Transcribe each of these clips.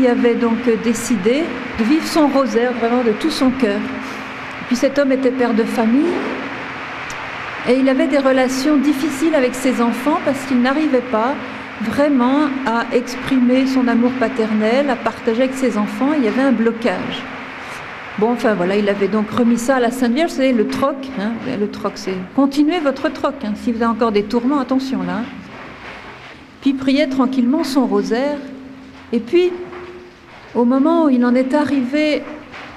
C'est avait donc décidé de vivre son rosaire vraiment de tout son cœur. Puis cet homme était père de famille et il avait des relations difficiles avec ses enfants parce qu'il n'arrivait pas vraiment à exprimer son amour paternel, à partager avec ses enfants. Il y avait un blocage. Bon, enfin voilà, il avait donc remis ça à la Sainte Vierge, savez, le troc. Hein, le troc, c'est continuez votre troc. Hein, si vous avez encore des tourments, attention là. Puis priait tranquillement son rosaire. Et puis, au moment où il en est arrivé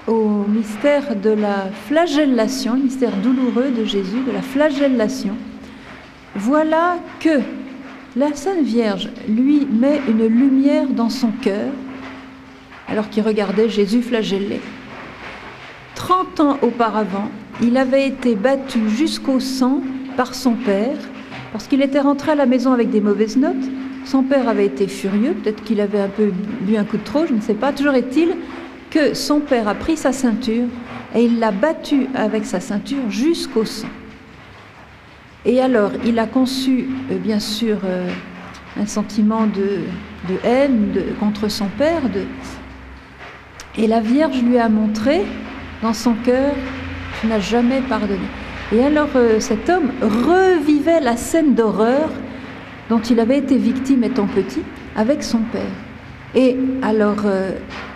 au mystère de la flagellation, le mystère douloureux de Jésus, de la flagellation, voilà que la Sainte Vierge lui met une lumière dans son cœur alors qu'il regardait Jésus flagellé. Trente ans auparavant, il avait été battu jusqu'au sang par son père parce qu'il était rentré à la maison avec des mauvaises notes son père avait été furieux, peut-être qu'il avait un peu bu un coup de trop, je ne sais pas. Toujours est-il que son père a pris sa ceinture et il l'a battu avec sa ceinture jusqu'au sang. Et alors, il a conçu, euh, bien sûr, euh, un sentiment de, haine contre son père. Et la Vierge lui a montré dans son cœur, tu n'as jamais pardonné. Et alors, euh, cet homme revivait la scène d'horreur dont il avait été victime étant petit avec son père. Et alors, euh,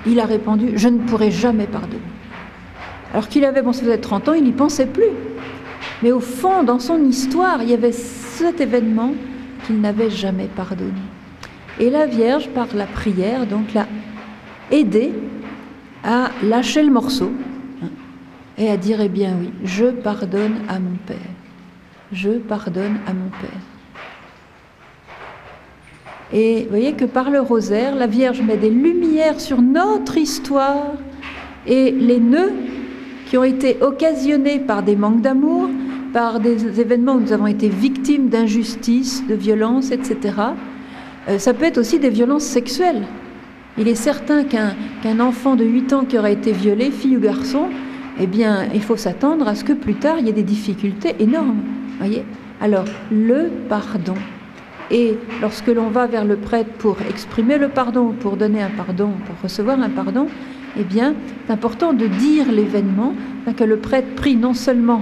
il a répondu, je ne pourrai jamais pardonner. Alors qu'il avait, bon, ça faisait 30 ans, il n'y pensait plus. Mais au fond, dans son histoire, il y avait cet événement qu'il n'avait jamais pardonné. Et la Vierge, par la prière, donc l'a aidé à lâcher le morceau hein, et à dire, eh bien oui, je pardonne à mon Père. Je pardonne à mon Père. Et vous voyez que par le rosaire, la Vierge met des lumières sur notre histoire et les nœuds qui ont été occasionnés par des manques d'amour, par des événements où nous avons été victimes d'injustice, de violence, etc. Euh, ça peut être aussi des violences sexuelles. Il est certain qu'un enfant de 8 ans qui aura été violé, fille ou garçon, eh bien, il faut s'attendre à ce que plus tard, il y ait des difficultés énormes. Voyez? Alors, le pardon. Et lorsque l'on va vers le prêtre pour exprimer le pardon, pour donner un pardon, pour recevoir un pardon, eh bien, c'est important de dire l'événement, que le prêtre prie non seulement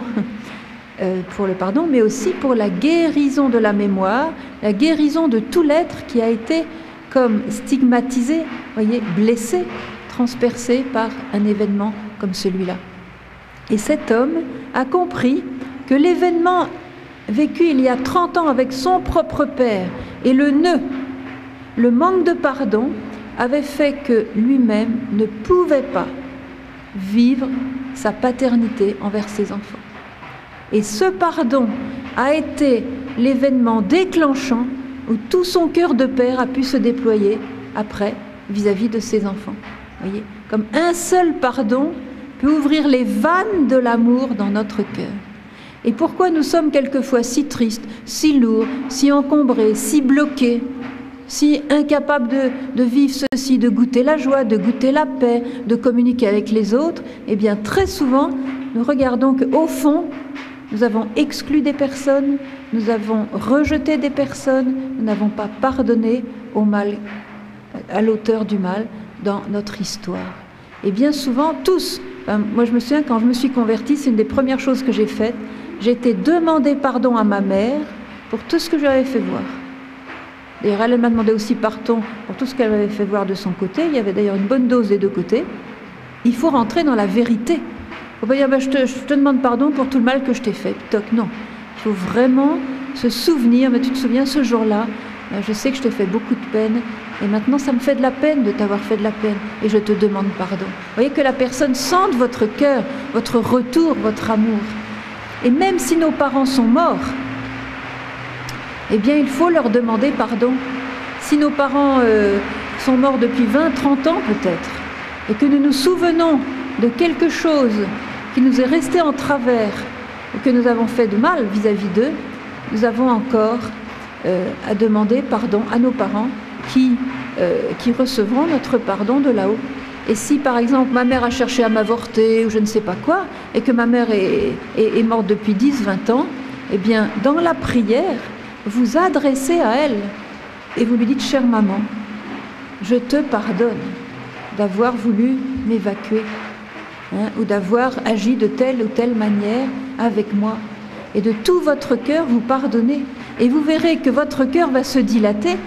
euh, pour le pardon, mais aussi pour la guérison de la mémoire, la guérison de tout l'être qui a été comme stigmatisé, voyez, blessé, transpercé par un événement comme celui-là. Et cet homme a compris que l'événement vécu il y a 30 ans avec son propre père et le nœud, le manque de pardon, avait fait que lui-même ne pouvait pas vivre sa paternité envers ses enfants. Et ce pardon a été l'événement déclenchant où tout son cœur de père a pu se déployer après vis-à-vis de ses enfants. Voyez, comme un seul pardon peut ouvrir les vannes de l'amour dans notre cœur. Et pourquoi nous sommes quelquefois si tristes, si lourds, si encombrés, si bloqués, si incapables de, vivre ceci, de goûter la joie, de goûter la paix, de communiquer avec les autres? Eh bien, très souvent, nous regardons qu'au fond, nous avons exclu des personnes, nous avons rejeté des personnes, nous n'avons pas pardonné au mal, à l'auteur du mal dans notre histoire. Et bien souvent, tous, moi je me souviens quand je me suis convertie, c'est une des premières choses que j'ai faites, j'ai été demander pardon à ma mère pour tout ce que j'avais fait voir. D'ailleurs, elle m'a demandé aussi pardon pour tout ce qu'elle avait fait voir de son côté. Il y avait d'ailleurs une bonne dose des deux côtés. Il faut rentrer dans la vérité. Il faut pas dire bah, je, te, demande pardon pour tout le mal que je t'ai fait. Toc, non. Il faut vraiment se souvenir, mais tu te souviens ce jour-là, bah, je sais que je t'ai fait beaucoup de peine, et maintenant ça me fait de la peine de t'avoir fait de la peine, et je te demande pardon. Vous voyez que la personne sente votre cœur, votre retour, votre amour. Et même si nos parents sont morts, eh bien, il faut leur demander pardon. Si nos parents euh, sont morts depuis 20, 30 ans peut-être, et que nous nous souvenons de quelque chose qui nous est resté en travers, que nous avons fait de mal vis-à-vis d'eux, nous avons encore euh, à demander pardon à nos parents qui, euh, qui recevront notre pardon de là-haut. Et si par exemple ma mère a cherché à m'avorter ou je ne sais pas quoi, et que ma mère est, morte depuis 10-20 ans, eh bien dans la prière, vous adressez à elle et vous lui dites, chère maman, je te pardonne d'avoir voulu m'évacuer hein, ou d'avoir agi de telle ou telle manière avec moi. Et de tout votre cœur, vous pardonnez. Et vous verrez que votre cœur va se dilater.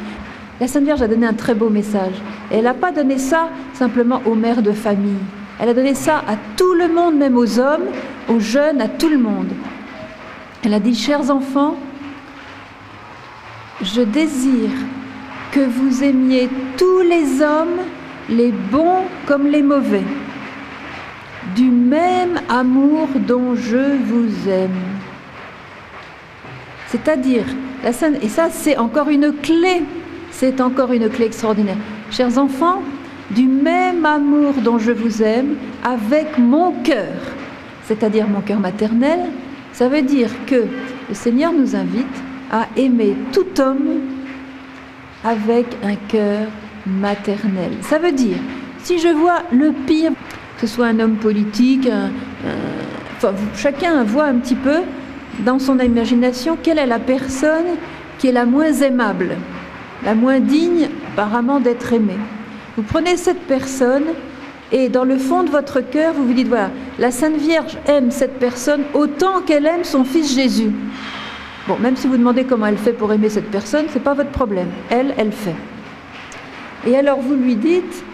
La Sainte Vierge a donné un très beau message. elle n'a pas donné ça simplement aux mères de famille. Elle a donné ça à tout le monde, même aux hommes, aux jeunes, à tout le monde. Elle a dit, chers enfants, je désire que vous aimiez tous les hommes, les bons comme les mauvais, du même amour dont je vous aime. C'est-à-dire, la scène, et ça c'est encore une clé, c'est encore une clé extraordinaire. Chers enfants, du même amour dont je vous aime, avec mon cœur, c'est-à-dire mon cœur maternel, ça veut dire que le Seigneur nous invite à aimer tout homme avec un cœur maternel. Ça veut dire, si je vois le pire, que ce soit un homme politique, chacun voit un petit peu dans son imagination quelle est la personne qui est la moins aimable, la moins digne apparemment d'être aimée. Vous prenez cette personne et dans le fond de votre cœur, vous vous dites, voilà, la Sainte Vierge aime cette personne autant qu'elle aime son fils Jésus. Bon, même si vous demandez comment elle fait pour aimer cette personne, ce n'est pas votre problème. Elle, elle fait. Et alors vous lui dites,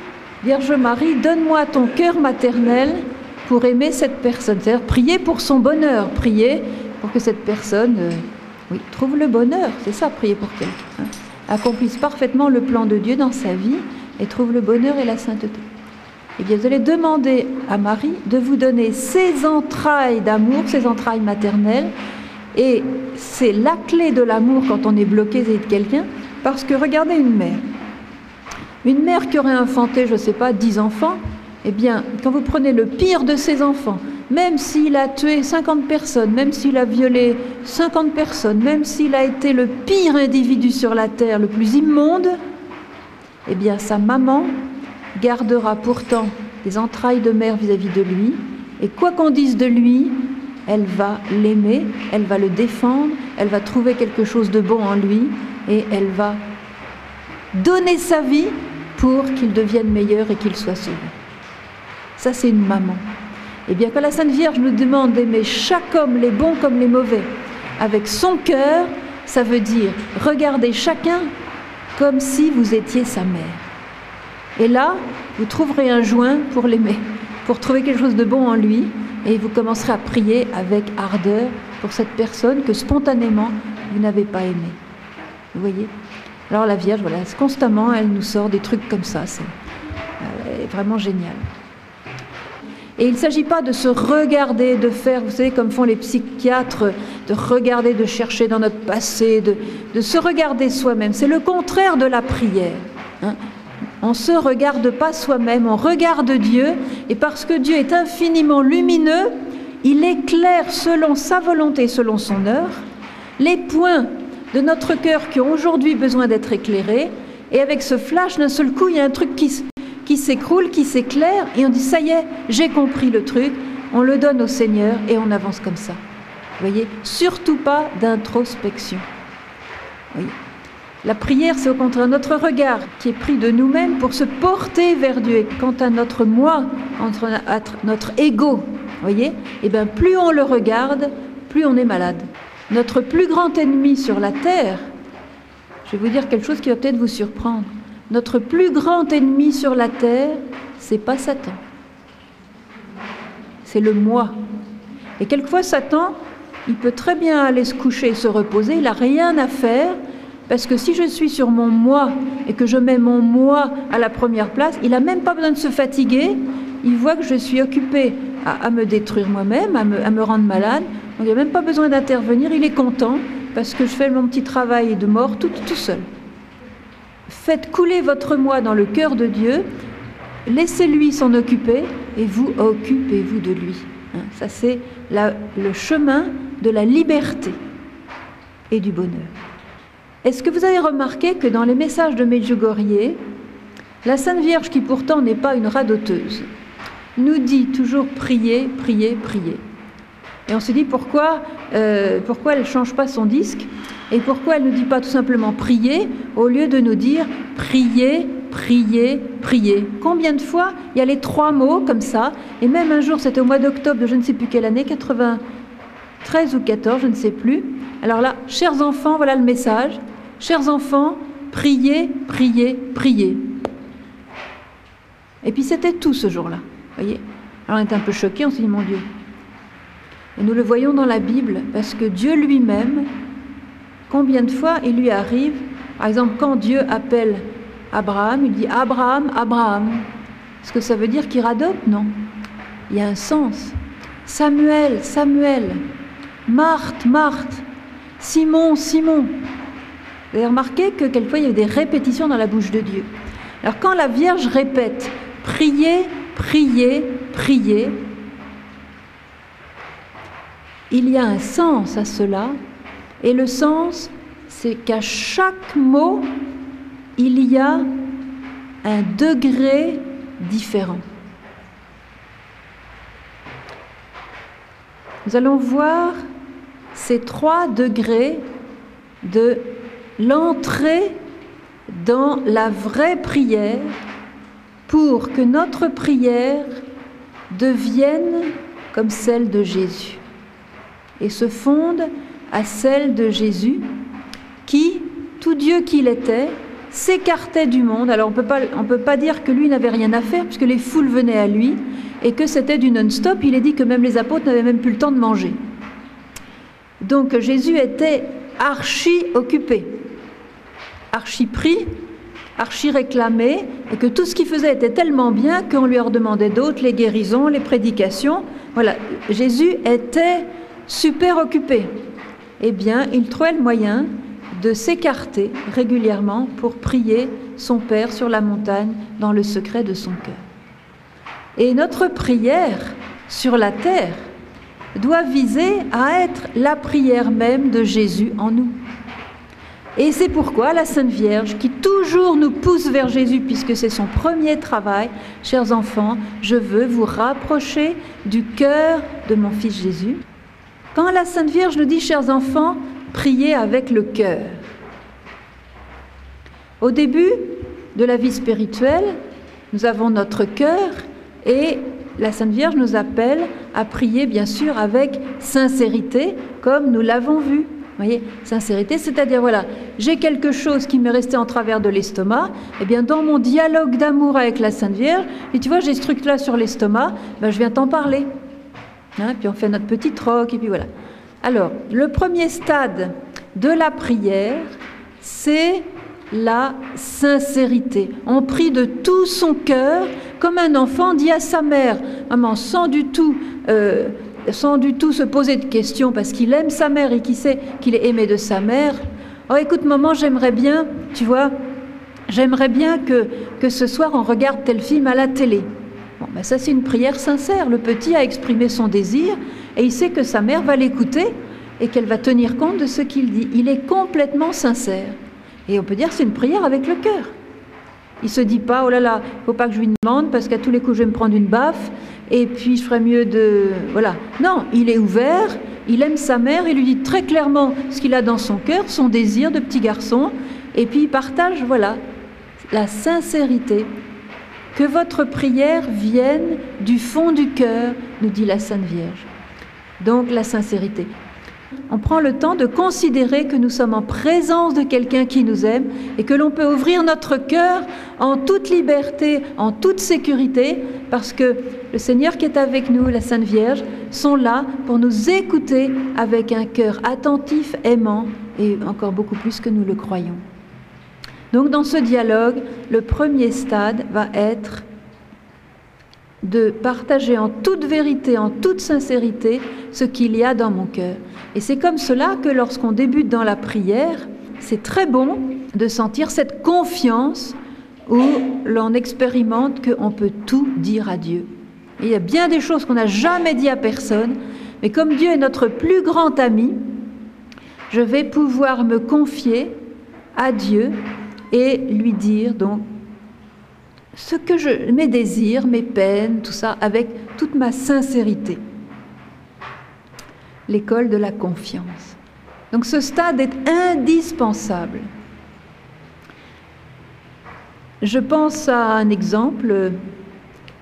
Vierge Marie, donne-moi ton cœur maternel pour aimer cette personne. C'est-à-dire prier pour son bonheur, prier pour que cette personne euh, oui, trouve le bonheur. C'est ça, prier pour quelqu'un. Accomplisse parfaitement le plan de Dieu dans sa vie et trouve le bonheur et la sainteté. Eh bien, vous allez demander à Marie de vous donner ses entrailles d'amour, ses entrailles maternelles, et c'est la clé de l'amour quand on est bloqué de quelqu'un, parce que regardez une mère. Une mère qui aurait enfanté, je ne sais pas, dix enfants, eh bien, quand vous prenez le pire de ses enfants, même s'il a tué 50 personnes, même s'il a violé 50 personnes, même s'il a été le pire individu sur la terre, le plus immonde, eh bien, sa maman gardera pourtant des entrailles de mère vis-à-vis -vis de lui, et quoi qu'on dise de lui, elle va l'aimer, elle va le défendre, elle va trouver quelque chose de bon en lui et elle va donner sa vie pour qu'il devienne meilleur et qu'il soit sauvé. Ça, c'est une maman. Eh bien, quand la Sainte Vierge nous demande d'aimer chaque homme, les bons comme les mauvais, avec son cœur, ça veut dire regarder chacun comme si vous étiez sa mère. Et là, vous trouverez un joint pour l'aimer, pour trouver quelque chose de bon en lui et vous commencerez à prier avec ardeur pour cette personne que spontanément vous n'avez pas aimée. Vous voyez? Alors la Vierge, voilà, constamment, elle nous sort des trucs comme ça. C'est euh, vraiment génial. Et il ne s'agit pas de se regarder, de faire, vous savez, comme font les psychiatres, de regarder, de chercher dans notre passé, de, se regarder soi-même. C'est le contraire de la prière. Hein. On ne se regarde pas soi-même, on regarde Dieu, et parce que Dieu est infiniment lumineux, il éclaire selon sa volonté, selon son heure, les points de notre cœur qui ont aujourd'hui besoin d'être éclairés, et avec ce flash, d'un seul coup, il y a un truc qui, qui s'écroule, qui s'éclaire, et on dit, ça y est, j'ai compris le truc, on le donne au Seigneur, et on avance comme ça. Vous voyez Surtout pas d'introspection. Oui. La prière, c'est au contraire notre regard qui est pris de nous-mêmes pour se porter vers Dieu. Et quant à notre moi, entre notre ego, voyez, eh bien, plus on le regarde, plus on est malade. Notre plus grand ennemi sur la terre, je vais vous dire quelque chose qui va peut-être vous surprendre. Notre plus grand ennemi sur la terre, c'est pas Satan. C'est le moi. Et quelquefois, Satan, il peut très bien aller se coucher et se reposer, il n'a rien à faire parce que si je suis sur mon moi et que je mets mon moi à la première place, il n'a même pas besoin de se fatiguer. Il voit que je suis occupée à, me détruire moi-même, à me, rendre malade. Donc il n'a même pas besoin d'intervenir. Il est content parce que je fais mon petit travail de mort tout seul. Faites couler votre moi dans le cœur de Dieu. Laissez-lui s'en occuper et vous occupez-vous de lui. Hein, ça, c'est le chemin de la liberté et du bonheur. Est-ce que vous avez remarqué que dans les messages de Medjugorje, la Sainte Vierge, qui pourtant n'est pas une radoteuse, nous dit toujours prier, prier, prier. Et on se dit pourquoi, euh, pourquoi elle ne change pas son disque? Et pourquoi elle ne dit pas tout simplement prier au lieu de nous dire prier, priez, priez. Combien de fois il y a les trois mots comme ça? Et même un jour, c'était au mois d'octobre de je ne sais plus quelle année, 93 ou 14, je ne sais plus. Alors là, chers enfants, voilà le message. Chers enfants, priez, priez, priez. Et puis c'était tout ce jour-là. voyez? Alors on était un peu choqués, on s'est dit, mon Dieu. Et nous le voyons dans la Bible, parce que Dieu lui-même, combien de fois il lui arrive, par exemple, quand Dieu appelle Abraham, il dit Abraham, Abraham. Est-ce que ça veut dire qu'il radote Non. Il y a un sens. Samuel, Samuel. Marthe, Marthe. Simon, Simon. Vous avez remarqué que quelquefois il y a des répétitions dans la bouche de Dieu. Alors quand la Vierge répète priez, priez, priez, il y a un sens à cela, et le sens, c'est qu'à chaque mot, il y a un degré différent. Nous allons voir ces trois degrés de l'entrée dans la vraie prière pour que notre prière devienne comme celle de Jésus et se fonde à celle de Jésus qui, tout Dieu qu'il était, s'écartait du monde. Alors on ne peut pas dire que lui n'avait rien à faire puisque les foules venaient à lui et que c'était du non-stop. Il est dit que même les apôtres n'avaient même plus le temps de manger. Donc Jésus était archi occupé, archi pris archi réclamé, et que tout ce qu'il faisait était tellement bien qu'on lui en demandait d'autres, les guérisons, les prédications. Voilà, Jésus était super occupé. Eh bien, il trouvait le moyen de s'écarter régulièrement pour prier son Père sur la montagne dans le secret de son cœur. Et notre prière sur la terre doit viser à être la prière même de Jésus en nous. Et c'est pourquoi la Sainte Vierge, qui toujours nous pousse vers Jésus, puisque c'est son premier travail, chers enfants, je veux vous rapprocher du cœur de mon Fils Jésus. Quand la Sainte Vierge nous dit, chers enfants, priez avec le cœur. Au début de la vie spirituelle, nous avons notre cœur et la Sainte Vierge nous appelle à prier, bien sûr, avec sincérité, comme nous l'avons vu voyez, sincérité, c'est-à-dire voilà, j'ai quelque chose qui m'est resté en travers de l'estomac, et eh bien dans mon dialogue d'amour avec la Sainte Vierge, et tu vois, j'ai ce truc-là sur l'estomac, ben, je viens t'en parler. Hein, puis on fait notre petit troc, et puis voilà. Alors, le premier stade de la prière, c'est la sincérité. On prie de tout son cœur, comme un enfant dit à sa mère, maman, sans du tout euh, du tout se poser de questions parce qu'il aime sa mère et qu'il sait qu'il est aimé de sa mère. Oh écoute maman, j'aimerais bien, tu vois, j'aimerais bien que ce soir on regarde tel film à la télé. Ben ça c'est une prière sincère. Le petit a exprimé son désir et il sait que sa mère va l'écouter et qu'elle va tenir compte de ce qu'il dit. Il est complètement sincère. Et on peut dire c'est une prière avec le cœur. Il se dit pas, oh là là, il faut pas que je lui demande parce qu'à tous les coups je vais me prendre une baffe et puis je ferais mieux de... Voilà. Non, il est ouvert, il aime sa mère, il lui dit très clairement ce qu'il a dans son cœur, son désir de petit garçon, et puis il partage, voilà, la sincérité. Que votre prière vienne du fond du cœur, nous dit la Sainte Vierge. Donc la sincérité on prend le temps de considérer que nous sommes en présence de quelqu'un qui nous aime et que l'on peut ouvrir notre cœur en toute liberté, en toute sécurité, parce que le Seigneur qui est avec nous, la Sainte Vierge, sont là pour nous écouter avec un cœur attentif, aimant, et encore beaucoup plus que nous le croyons. Donc dans ce dialogue, le premier stade va être de partager en toute vérité, en toute sincérité, ce qu'il y a dans mon cœur. Et c'est comme cela que lorsqu'on débute dans la prière, c'est très bon de sentir cette confiance où l'on expérimente qu'on peut tout dire à Dieu. il y a bien des choses qu'on n'a jamais dit à personne, mais comme Dieu est notre plus grand ami, je vais pouvoir me confier à Dieu et lui dire donc ce que je, mes désirs, mes peines, tout ça, avec toute ma sincérité. L'école de la confiance. Donc ce stade est indispensable. Je pense à un exemple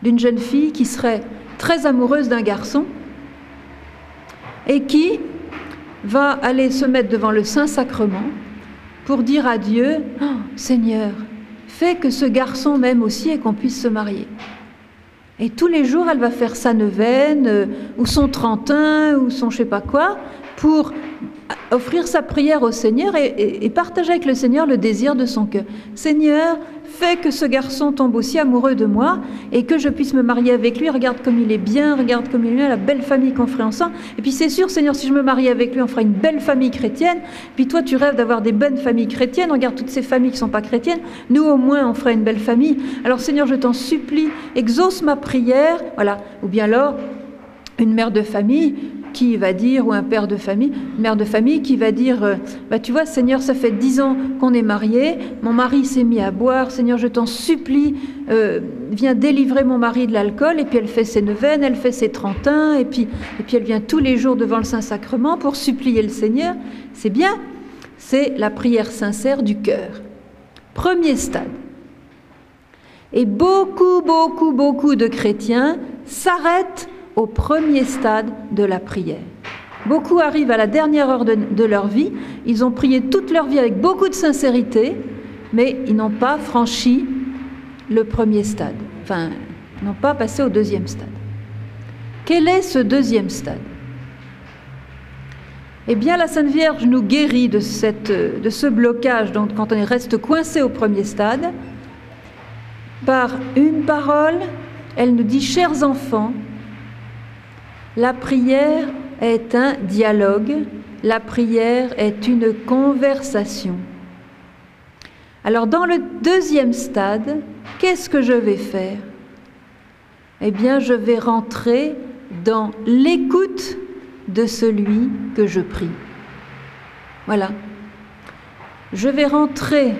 d'une jeune fille qui serait très amoureuse d'un garçon et qui va aller se mettre devant le Saint-Sacrement pour dire à Dieu, oh, Seigneur, fais que ce garçon m'aime aussi et qu'on puisse se marier. Et tous les jours, elle va faire sa neuvaine, euh, ou son trentin, ou son je sais pas quoi, pour offrir sa prière au Seigneur et, partager avec le Seigneur le désir de son cœur. Seigneur, fais que ce garçon tombe aussi amoureux de moi et que je puisse me marier avec lui. Regarde comme il est bien, regarde comme il est la belle famille qu'on ferait ensemble. Et puis c'est sûr, Seigneur, si je me marie avec lui, on fera une belle famille chrétienne. Puis toi, tu rêves d'avoir des bonnes familles chrétiennes. Regarde toutes ces familles qui ne sont pas chrétiennes. Nous, au moins, on ferait une belle famille. Alors Seigneur, je t'en supplie, exauce ma prière. Voilà. Ou bien alors, une mère de famille qui va dire, ou un père de famille, mère de famille qui va dire, euh, bah, tu vois, Seigneur, ça fait dix ans qu'on est mariés, mon mari s'est mis à boire, Seigneur, je t'en supplie, euh, viens délivrer mon mari de l'alcool, et puis elle fait ses neuvaines, elle fait ses trentains, et puis, et puis elle vient tous les jours devant le Saint-Sacrement pour supplier le Seigneur. C'est bien, c'est la prière sincère du cœur. Premier stade. Et beaucoup, beaucoup, beaucoup de chrétiens s'arrêtent au premier stade de la prière. Beaucoup arrivent à la dernière heure de, leur vie, ils ont prié toute leur vie avec beaucoup de sincérité, mais ils n'ont pas franchi le premier stade, enfin, n'ont pas passé au deuxième stade. Quel est ce deuxième stade? Eh bien, la Sainte Vierge nous guérit de, de ce blocage, donc quand on reste coincé au premier stade, par une parole, elle nous dit, chers enfants, la prière est un dialogue, la prière est une conversation. Alors dans le deuxième stade, qu'est-ce que je vais faire? Eh bien, je vais rentrer dans l'écoute de celui que je prie. Voilà. Je vais rentrer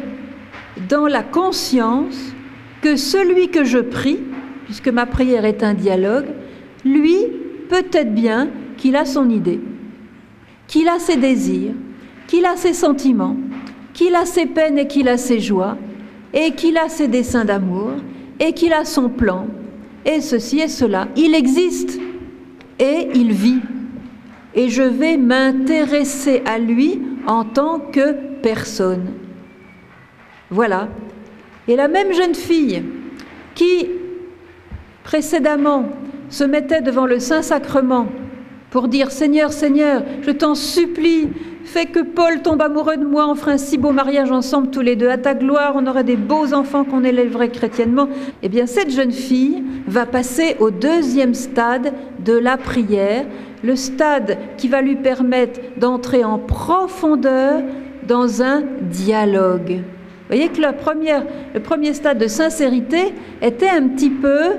dans la conscience que celui que je prie, puisque ma prière est un dialogue, lui peut-être bien qu'il a son idée, qu'il a ses désirs, qu'il a ses sentiments, qu'il a ses peines et qu'il a ses joies, et qu'il a ses desseins d'amour, et qu'il a son plan, et ceci et cela. Il existe et il vit. Et je vais m'intéresser à lui en tant que personne. Voilà. Et la même jeune fille qui, précédemment, se mettait devant le Saint-Sacrement pour dire Seigneur, Seigneur, je t'en supplie, fais que Paul tombe amoureux de moi, on fera un si beau mariage ensemble tous les deux, à ta gloire, on aurait des beaux enfants qu'on élèverait chrétiennement. Eh bien, cette jeune fille va passer au deuxième stade de la prière, le stade qui va lui permettre d'entrer en profondeur dans un dialogue. Vous voyez que le premier stade de sincérité était un petit peu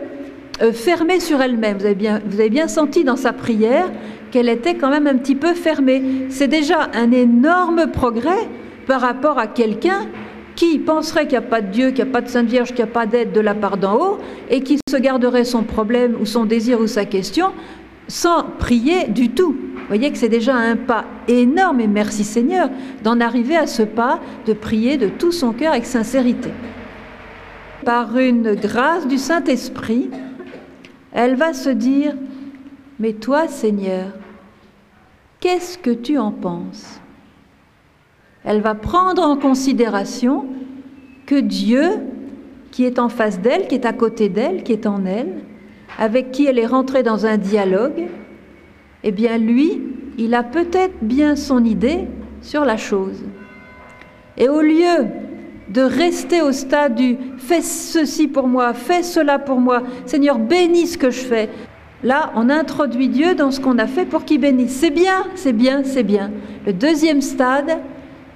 fermée sur elle-même. Vous, avez bien, vous avez bien senti dans sa prière qu'elle était quand même un petit peu fermée. C'est déjà un énorme progrès par rapport à quelqu'un qui penserait qu'il n'y a pas de Dieu, qu'il n'y a pas de Sainte Vierge, qu'il n'y a pas d'aide de la part d'en haut, et qui se garderait son problème ou son désir ou sa question sans prier du tout. Vous voyez que c'est déjà un pas énorme, et merci Seigneur, d'en arriver à ce pas de prier de tout son cœur avec sincérité. Par une grâce du Saint-Esprit, elle va se dire, mais toi Seigneur, qu'est-ce que tu en penses? Elle va prendre en considération que Dieu, qui est en face d'elle, qui est à côté d'elle, qui est en elle, avec qui elle est rentrée dans un dialogue, eh bien lui, il a peut-être bien son idée sur la chose. Et au lieu de rester au stade du fais ceci pour moi, fais cela pour moi, Seigneur, bénis ce que je fais. Là, on introduit Dieu dans ce qu'on a fait pour qu'il bénisse. C'est bien, c'est bien, c'est bien. Le deuxième stade,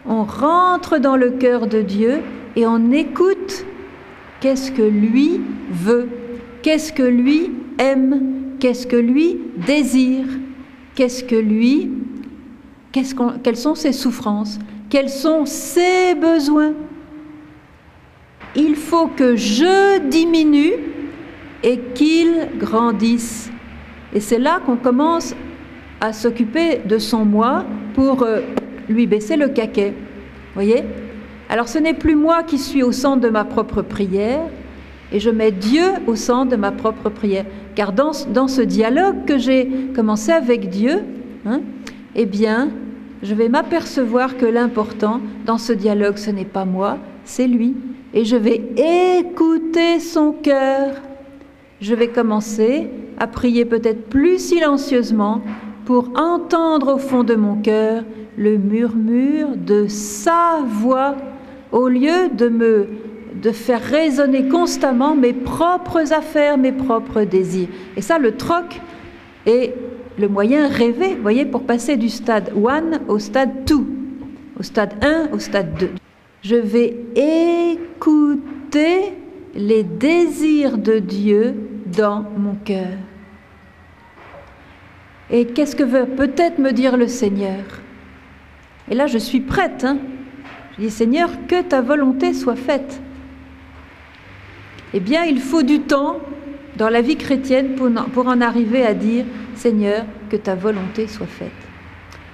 on rentre dans le cœur de Dieu et on écoute qu'est-ce que lui veut, qu'est-ce que lui aime, qu'est-ce que lui désire, qu'est-ce que lui, quelles sont ses souffrances, quels sont ses besoins il faut que je diminue et qu'il grandisse. Et c'est là qu'on commence à s'occuper de son moi pour euh, lui baisser le caquet. Voyez? Alors ce n'est plus moi qui suis au centre de ma propre prière, et je mets Dieu au centre de ma propre prière. Car dans, dans ce dialogue que j'ai commencé avec Dieu, hein, eh bien, je vais m'apercevoir que l'important dans ce dialogue, ce n'est pas moi, c'est lui. Et je vais écouter son cœur. Je vais commencer à prier peut-être plus silencieusement pour entendre au fond de mon cœur le murmure de sa voix au lieu de me de faire résonner constamment mes propres affaires, mes propres désirs. Et ça, le troc est le moyen rêvé, voyez, pour passer du stade 1 au stade 2, au stade 1 au stade 2. Je vais écouter les désirs de Dieu dans mon cœur. Et qu'est-ce que veut peut-être me dire le Seigneur? Et là, je suis prête. Hein je dis, Seigneur, que ta volonté soit faite. Eh bien, il faut du temps dans la vie chrétienne pour en arriver à dire, Seigneur, que ta volonté soit faite.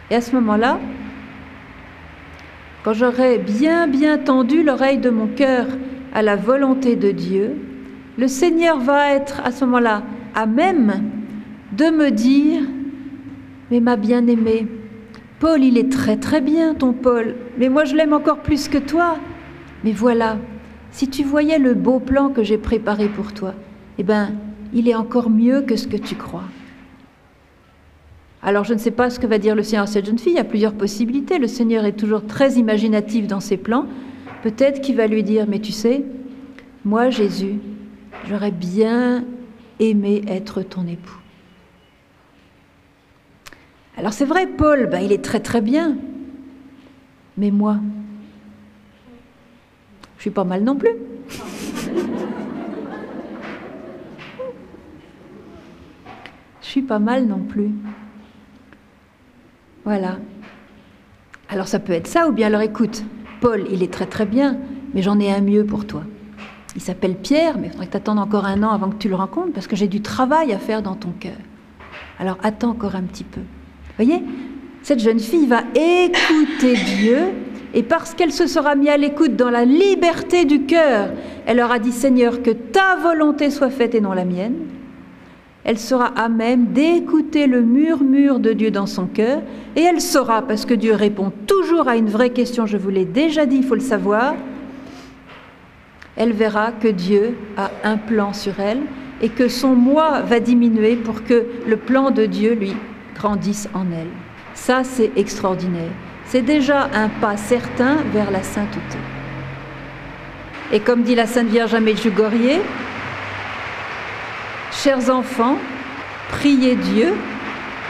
Et à ce moment-là, quand j'aurai bien, bien tendu l'oreille de mon cœur à la volonté de Dieu, le Seigneur va être à ce moment-là à même de me dire, mais ma bien-aimée, Paul, il est très très bien ton Paul, mais moi je l'aime encore plus que toi. Mais voilà, si tu voyais le beau plan que j'ai préparé pour toi, eh bien, il est encore mieux que ce que tu crois. Alors je ne sais pas ce que va dire le Seigneur à cette jeune fille, il y a plusieurs possibilités. Le Seigneur est toujours très imaginatif dans ses plans. Peut-être qu'il va lui dire, mais tu sais, moi Jésus, j'aurais bien aimé être ton époux. Alors c'est vrai, Paul, ben, il est très très bien. Mais moi, je suis pas mal non plus. Je suis pas mal non plus. Voilà. Alors ça peut être ça, ou bien alors écoute, Paul, il est très très bien, mais j'en ai un mieux pour toi. Il s'appelle Pierre, mais il faudrait que tu attendes encore un an avant que tu le rencontres, parce que j'ai du travail à faire dans ton cœur. Alors attends encore un petit peu. Voyez? Cette jeune fille va écouter Dieu, et parce qu'elle se sera mise à l'écoute dans la liberté du cœur, elle aura dit Seigneur, que ta volonté soit faite et non la mienne elle sera à même d'écouter le murmure de Dieu dans son cœur, et elle saura, parce que Dieu répond toujours à une vraie question, je vous l'ai déjà dit, il faut le savoir, elle verra que Dieu a un plan sur elle et que son moi va diminuer pour que le plan de Dieu lui grandisse en elle. Ça, c'est extraordinaire. C'est déjà un pas certain vers la sainteté. Et comme dit la Sainte Vierge Amélie Medjugorje, Chers enfants, priez Dieu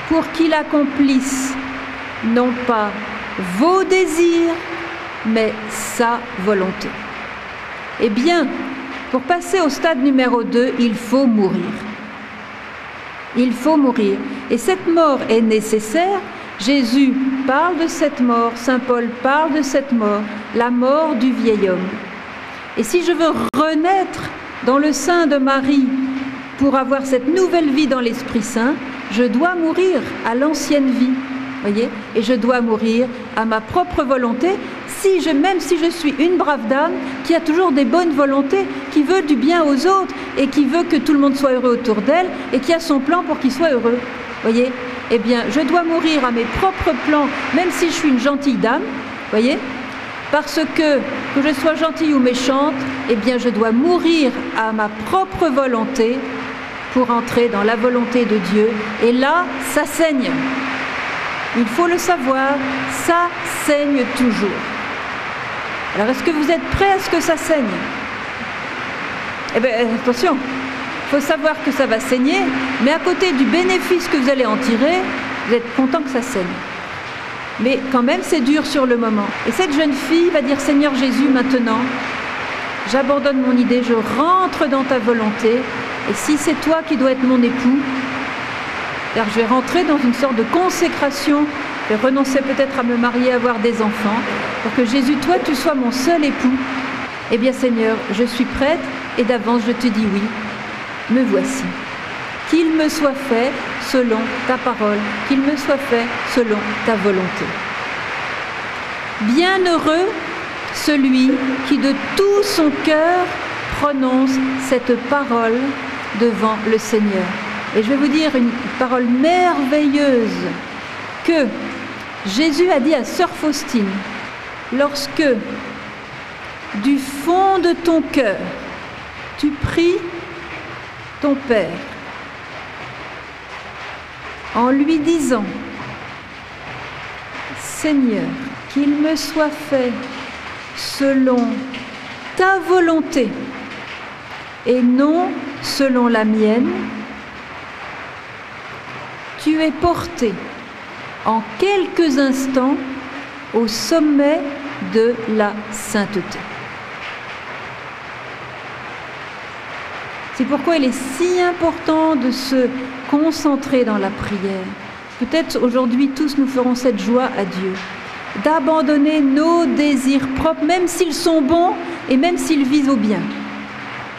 pour qu'il accomplisse non pas vos désirs, mais sa volonté. Eh bien, pour passer au stade numéro 2, il faut mourir. Il faut mourir. Et cette mort est nécessaire. Jésus parle de cette mort, Saint Paul parle de cette mort, la mort du vieil homme. Et si je veux renaître dans le sein de Marie pour avoir cette nouvelle vie dans l'Esprit Saint, je dois mourir à l'ancienne vie, voyez, et je dois mourir à ma propre volonté, même si je suis une brave dame qui a toujours des bonnes volontés, qui veut du bien aux autres et qui veut que tout le monde soit heureux autour d'elle et qui a son plan pour qu'il soit heureux, voyez. Eh bien, je dois mourir à mes propres plans, même si je suis une gentille dame, voyez, parce que, que je sois gentille ou méchante, eh bien, je dois mourir à ma propre volonté pour entrer dans la volonté de Dieu. Et là, ça saigne. Il faut le savoir, ça saigne toujours. Alors, est-ce que vous êtes prêts à ce que ça saigne? Eh bien, attention, il faut savoir que ça va saigner, mais à côté du bénéfice que vous allez en tirer, vous êtes content que ça saigne. Mais quand même, c'est dur sur le moment. Et cette jeune fille va dire Seigneur Jésus, maintenant, j'abandonne mon idée, je rentre dans ta volonté, et si c'est toi qui dois être mon époux, car je vais rentrer dans une sorte de consécration, je renoncer peut-être à me marier, à avoir des enfants, pour que Jésus, toi, tu sois mon seul époux. Eh bien Seigneur, je suis prête et d'avance je te dis oui, me voici. Qu'il me soit fait selon ta parole, qu'il me soit fait selon ta volonté. Bienheureux celui qui de tout son cœur prononce cette parole devant le Seigneur. Et je vais vous dire une parole merveilleuse que Jésus a dit à Sœur Faustine, lorsque du fond de ton cœur, tu pries ton Père en lui disant, Seigneur, qu'il me soit fait selon ta volonté et non selon la mienne, tu es porté en quelques instants au sommet de la sainteté. C'est pourquoi il est si important de se concentrer dans la prière. Peut-être aujourd'hui tous nous ferons cette joie à Dieu, d'abandonner nos désirs propres, même s'ils sont bons et même s'ils visent au bien.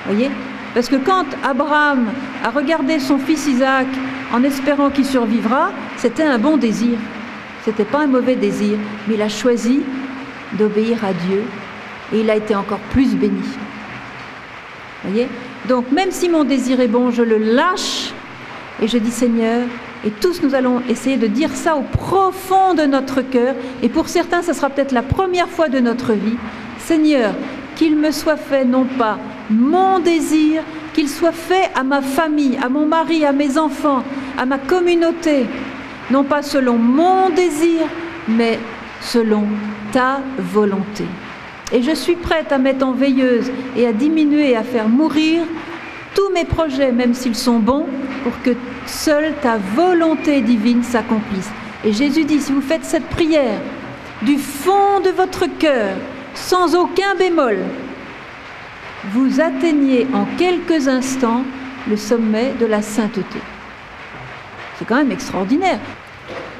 Voyez Parce que quand Abraham a regardé son fils Isaac en espérant qu'il survivra, c'était un bon désir. C'était pas un mauvais désir, mais il a choisi d'obéir à Dieu et il a été encore plus béni. Voyez Donc même si mon désir est bon, je le lâche et je dis Seigneur, et tous nous allons essayer de dire ça au profond de notre cœur, et pour certains, ce sera peut-être la première fois de notre vie. Seigneur, qu'il me soit fait non pas mon désir, qu'il soit fait à ma famille, à mon mari, à mes enfants, à ma communauté, non pas selon mon désir, mais selon ta volonté. Et je suis prête à mettre en veilleuse et à diminuer à faire mourir tous mes projets, même s'ils sont bons, pour que seule ta volonté divine s'accomplisse. Et Jésus dit, si vous faites cette prière du fond de votre cœur, sans aucun bémol, vous atteignez en quelques instants le sommet de la sainteté. C'est quand même extraordinaire.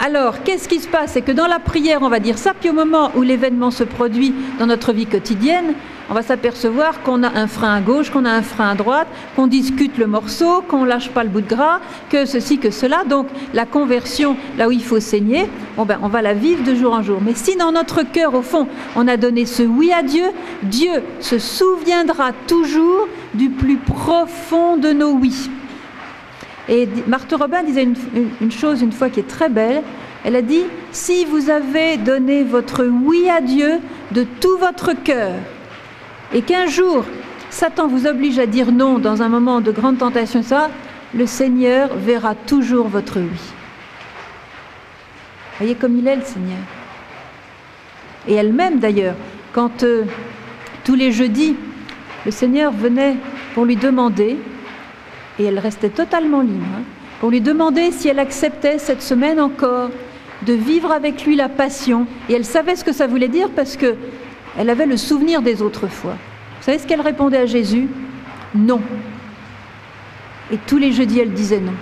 Alors, qu'est-ce qui se passe? C'est que dans la prière, on va dire ça, puis au moment où l'événement se produit dans notre vie quotidienne, on va s'apercevoir qu'on a un frein à gauche, qu'on a un frein à droite, qu'on discute le morceau, qu'on lâche pas le bout de gras, que ceci, que cela. Donc, la conversion, là où il faut saigner, bon ben, on va la vivre de jour en jour. Mais si dans notre cœur, au fond, on a donné ce oui à Dieu, Dieu se souviendra toujours du plus profond de nos oui. Et Marthe Robin disait une, chose une fois qui est très belle. Elle a dit, si vous avez donné votre oui à Dieu de tout votre cœur, et qu'un jour, Satan vous oblige à dire non dans un moment de grande tentation, ça, le Seigneur verra toujours votre oui. Voyez comme il est le Seigneur. Et elle-même d'ailleurs, quand euh, tous les jeudis, le Seigneur venait pour lui demander et elle restait totalement libre, hein, pour lui demander si elle acceptait cette semaine encore de vivre avec lui la passion. Et elle savait ce que ça voulait dire parce que elle avait le souvenir des autres fois. Vous savez ce qu'elle répondait à Jésus? Non. Et tous les jeudis, elle disait non.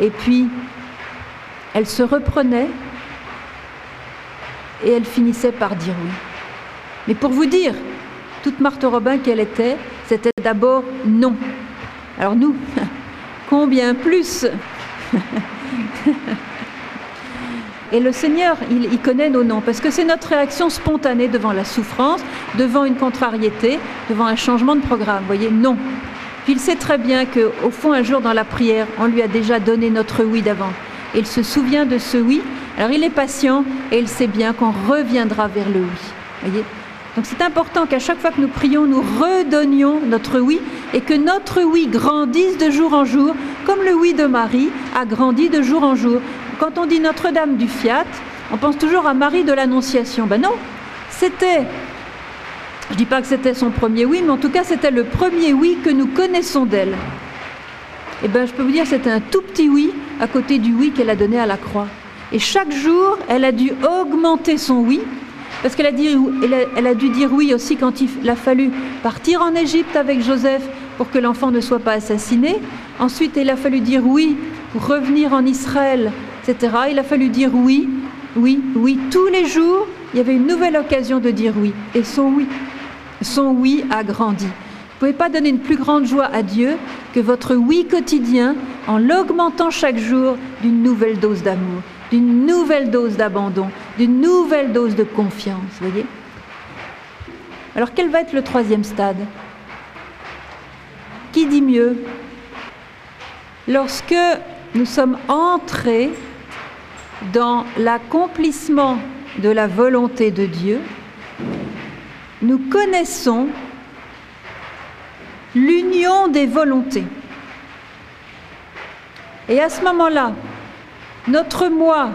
Et puis, elle se reprenait et elle finissait par dire oui. Mais pour vous dire, toute Marthe Robin qu'elle était, c'était d'abord non. Alors nous, combien plus? Et le Seigneur, il, connaît nos noms, parce que c'est notre réaction spontanée devant la souffrance, devant une contrariété, devant un changement de programme. Vous voyez, non. Puis il sait très bien qu'au fond, un jour dans la prière, on lui a déjà donné notre oui d'avant. Il se souvient de ce oui. Alors il est patient et il sait bien qu'on reviendra vers le oui. Voyez donc c'est important qu'à chaque fois que nous prions, nous redonnions notre oui et que notre oui grandisse de jour en jour, comme le oui de Marie a grandi de jour en jour. Quand on dit Notre-Dame du Fiat, on pense toujours à Marie de l'Annonciation. Ben non, c'était, je ne dis pas que c'était son premier oui, mais en tout cas c'était le premier oui que nous connaissons d'elle. Et eh ben je peux vous dire c'était un tout petit oui à côté du oui qu'elle a donné à la croix. Et chaque jour, elle a dû augmenter son oui parce qu'elle a, dû dire oui aussi quand il a fallu partir en Égypte avec Joseph pour que l'enfant ne soit pas assassiné. Ensuite, il a fallu dire oui pour revenir en Israël, Il a fallu dire oui, oui, oui. Tous les jours, il y avait une nouvelle occasion de dire oui. Et son oui, son oui a grandi. Vous ne pouvez pas donner une plus grande joie à Dieu que votre oui quotidien en l'augmentant chaque jour d'une nouvelle dose d'amour d'une nouvelle dose d'abandon, d'une nouvelle dose de confiance, voyez? Alors quel va être le troisième stade? Qui dit mieux? Lorsque nous sommes entrés dans l'accomplissement de la volonté de Dieu, nous connaissons l'union des volontés. Et à ce moment-là, notre moi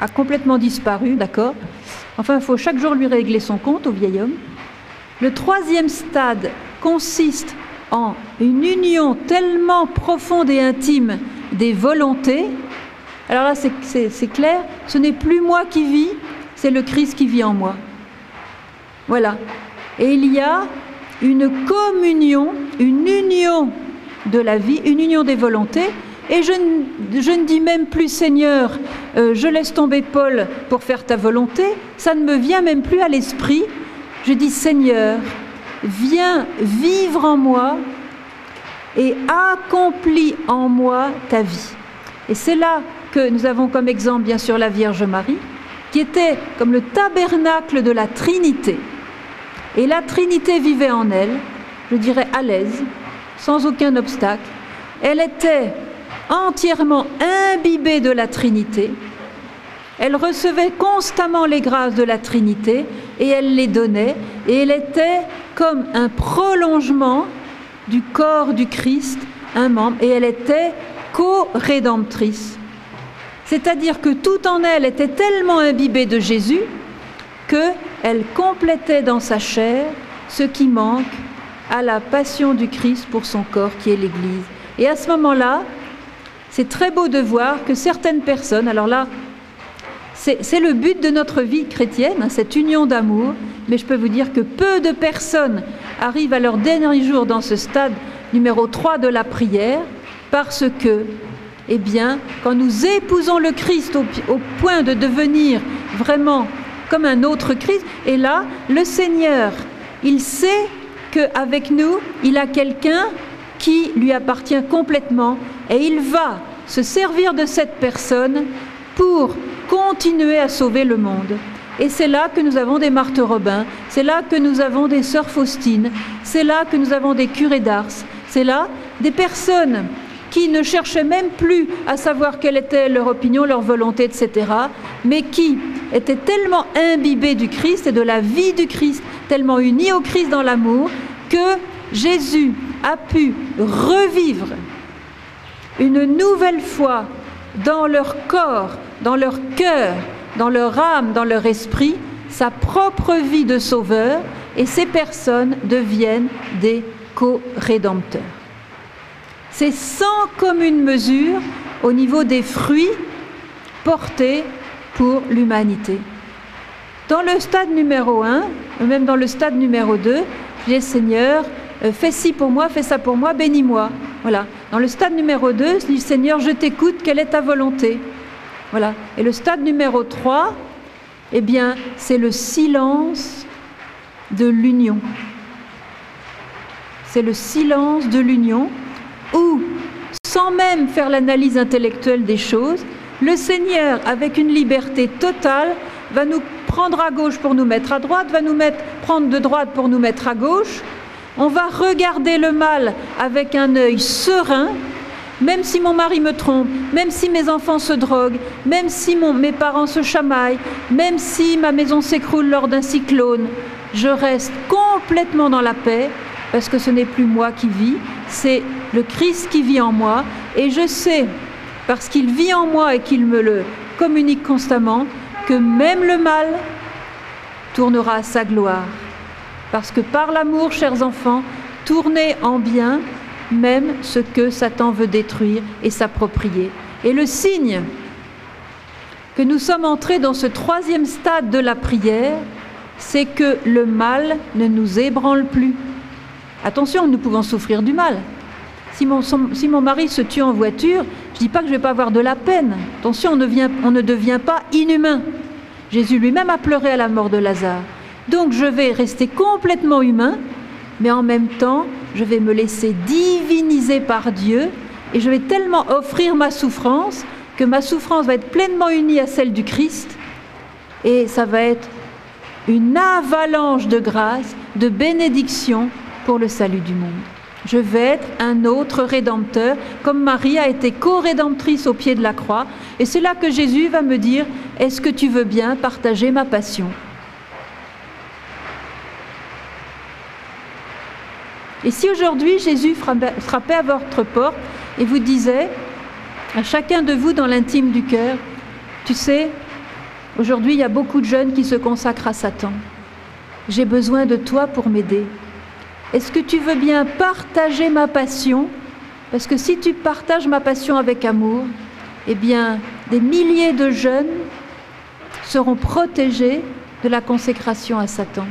a complètement disparu, d'accord? Enfin, il faut chaque jour lui régler son compte au vieil homme. Le troisième stade consiste en une union tellement profonde et intime des volontés. Alors là, c'est clair, ce n'est plus moi qui vis, c'est le Christ qui vit en moi. Voilà. Et il y a une communion, une union de la vie, une union des volontés. Et je ne, dis même plus Seigneur, euh, je laisse tomber Paul pour faire ta volonté. Ça ne me vient même plus à l'esprit. Je dis Seigneur, viens vivre en moi et accomplis en moi ta vie. Et c'est là que nous avons comme exemple bien sûr la Vierge Marie, qui était comme le tabernacle de la Trinité. Et la Trinité vivait en elle, je dirais à l'aise, sans aucun obstacle. Elle était entièrement imbibée de la Trinité. Elle recevait constamment les grâces de la Trinité et elle les donnait. Et elle était comme un prolongement du corps du Christ, un membre. Et elle était co-rédemptrice. C'est-à-dire que tout en elle était tellement imbibée de Jésus qu'elle complétait dans sa chair ce qui manque à la passion du Christ pour son corps qui est l'Église. Et à ce moment-là, c'est très beau de voir que certaines personnes, alors là, c'est le but de notre vie chrétienne, hein, cette union d'amour, mais je peux vous dire que peu de personnes arrivent à leur dernier jour dans ce stade numéro 3 de la prière, parce que, eh bien, quand nous épousons le Christ au, point de devenir vraiment comme un autre Christ. Et là, le Seigneur, il sait qu'avec nous, il a quelqu'un qui lui appartient complètement et il va se servir de cette personne pour continuer à sauver le monde. Et c'est là que nous avons des Marthe Robin, c'est là que nous avons des sœurs Faustine, c'est là que nous avons des curés d'Ars, c'est là des personnes qui ne cherchaient même plus à savoir quelle était leur opinion, leur volonté, etc., mais qui étaient tellement imbibés du Christ et de la vie du Christ, tellement unis au Christ dans l'amour, que Jésus a pu revivre une nouvelle fois dans leur corps, dans leur cœur, dans leur âme, dans leur esprit, sa propre vie de sauveur, et ces personnes deviennent des co-rédempteurs. C'est sans commune mesure au niveau des fruits portés pour l'humanité. Dans le stade numéro 1, même dans le stade numéro 2, je dis Seigneur, euh, fais ci pour moi, fais ça pour moi, bénis-moi. Voilà. Dans le stade numéro 2, je dis Seigneur, je t'écoute, quelle est ta volonté? Voilà. Et le stade numéro 3, eh bien, c'est le silence de l'union. C'est le silence de l'union où, sans même faire l'analyse intellectuelle des choses, le Seigneur, avec une liberté totale, va nous prendre à gauche pour nous mettre à droite, va nous mettre, prendre de droite pour nous mettre à gauche. On va regarder le mal avec un œil serein, même si mon mari me trompe, même si mes enfants se droguent, même si mes parents se chamaillent, même si ma maison s'écroule lors d'un cyclone, je reste complètement dans la paix parce que ce n'est plus moi qui vis, c'est le Christ qui vit en moi, et je sais, parce qu'il vit en moi et qu'il me le communique constamment, que même le mal tournera à sa gloire. Parce que par l'amour, chers enfants, tournez en bien même ce que Satan veut détruire et s'approprier. Et le signe que nous sommes entrés dans ce troisième stade de la prière, c'est que le mal ne nous ébranle plus. Attention, nous pouvons souffrir du mal. Si mon, mari se tue en voiture, je ne dis pas que je vais pas avoir de la peine. Attention, on ne, on ne devient pas inhumain. Jésus lui-même a pleuré à la mort de Lazare. Donc je vais rester complètement humain, mais en même temps, je vais me laisser diviniser par Dieu et je vais tellement offrir ma souffrance que ma souffrance va être pleinement unie à celle du Christ et ça va être une avalanche de grâce, de bénédiction pour le salut du monde. Je vais être un autre rédempteur, comme Marie a été co-rédemptrice au pied de la croix. Et c'est là que Jésus va me dire, est-ce que tu veux bien partager ma passion? Et si aujourd'hui Jésus frappait à votre porte et vous disait, à chacun de vous dans l'intime du cœur, tu sais, aujourd'hui il y a beaucoup de jeunes qui se consacrent à Satan. J'ai besoin de toi pour m'aider. Est-ce que tu veux bien partager ma passion? Parce que si tu partages ma passion avec amour, eh bien, des milliers de jeunes seront protégés de la consécration à Satan.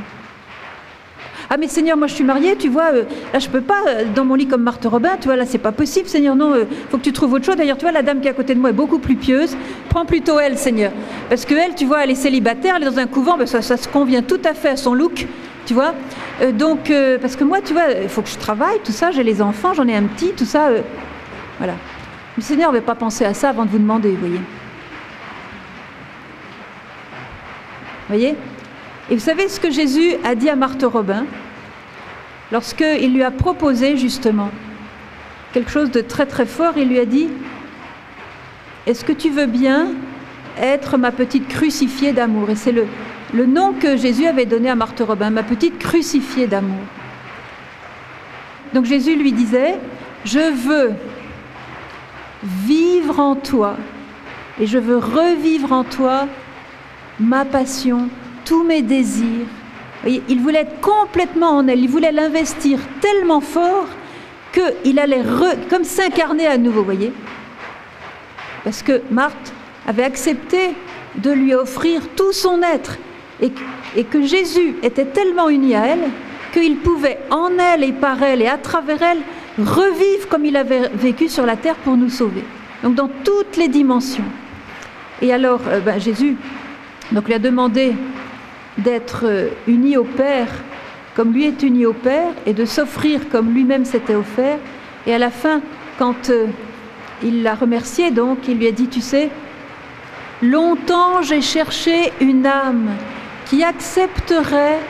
Ah mais Seigneur, moi je suis mariée, tu vois, euh, là je peux pas euh, dans mon lit comme Marthe Robin, tu vois, là c'est pas possible, Seigneur, non, euh, faut que tu trouves autre chose. D'ailleurs, tu vois, la dame qui est à côté de moi est beaucoup plus pieuse. Prends plutôt elle, Seigneur, parce que elle, tu vois, elle est célibataire, elle est dans un couvent, ben, ça se convient tout à fait à son look tu vois. Euh, donc, euh, parce que moi, tu vois, il faut que je travaille, tout ça, j'ai les enfants, j'en ai un petit, tout ça. Euh, voilà. Le Seigneur n'avait pas pensé à ça avant de vous demander, vous voyez. Vous voyez? Et vous savez ce que Jésus a dit à Marthe Robin lorsqu'il lui a proposé justement quelque chose de très très fort, il lui a dit, est-ce que tu veux bien être ma petite crucifiée d'amour? Et c'est le, le nom que Jésus avait donné à Marthe Robin, ma petite crucifiée d'amour. Donc Jésus lui disait, je veux vivre en toi et je veux revivre en toi ma passion, tous mes désirs. il voulait être complètement en elle, il voulait l'investir tellement fort qu'il allait comme s'incarner à nouveau, voyez Parce que Marthe avait accepté de lui offrir tout son être et, que Jésus était tellement uni à elle qu'il pouvait en elle et par elle et à travers elle revivre comme il avait vécu sur la terre pour nous sauver. Donc dans toutes les dimensions. Et alors euh, ben, Jésus donc, lui a demandé d'être euh, uni au Père comme lui est uni au Père et de s'offrir comme lui-même s'était offert. Et à la fin, quand euh, il l'a remercié, donc il lui a dit, tu sais, longtemps j'ai cherché une âme qui accepterait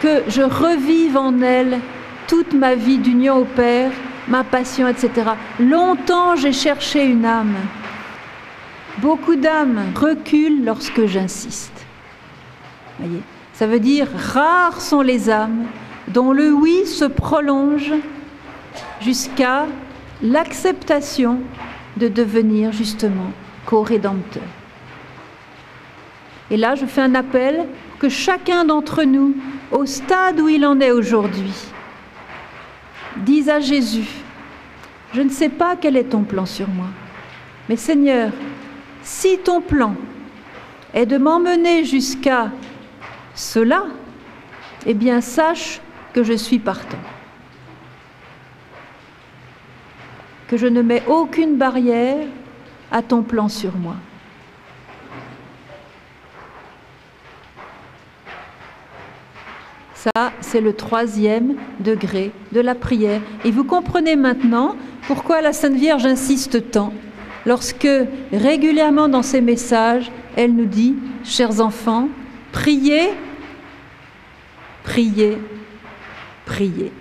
que je revive en elle toute ma vie d'union au Père, ma passion, etc. Longtemps j'ai cherché une âme. Beaucoup d'âmes reculent lorsque j'insiste. Ça veut dire rares sont les âmes dont le oui se prolonge jusqu'à l'acceptation de devenir justement co-rédempteur. Et là, je fais un appel que chacun d'entre nous, au stade où il en est aujourd'hui, dise à Jésus, je ne sais pas quel est ton plan sur moi, mais Seigneur, si ton plan est de m'emmener jusqu'à cela, eh bien sache que je suis partant. Que je ne mets aucune barrière à ton plan sur moi. Ça, c'est le troisième degré de la prière. Et vous comprenez maintenant pourquoi la Sainte Vierge insiste tant lorsque régulièrement dans ses messages, elle nous dit, chers enfants, priez, priez, priez.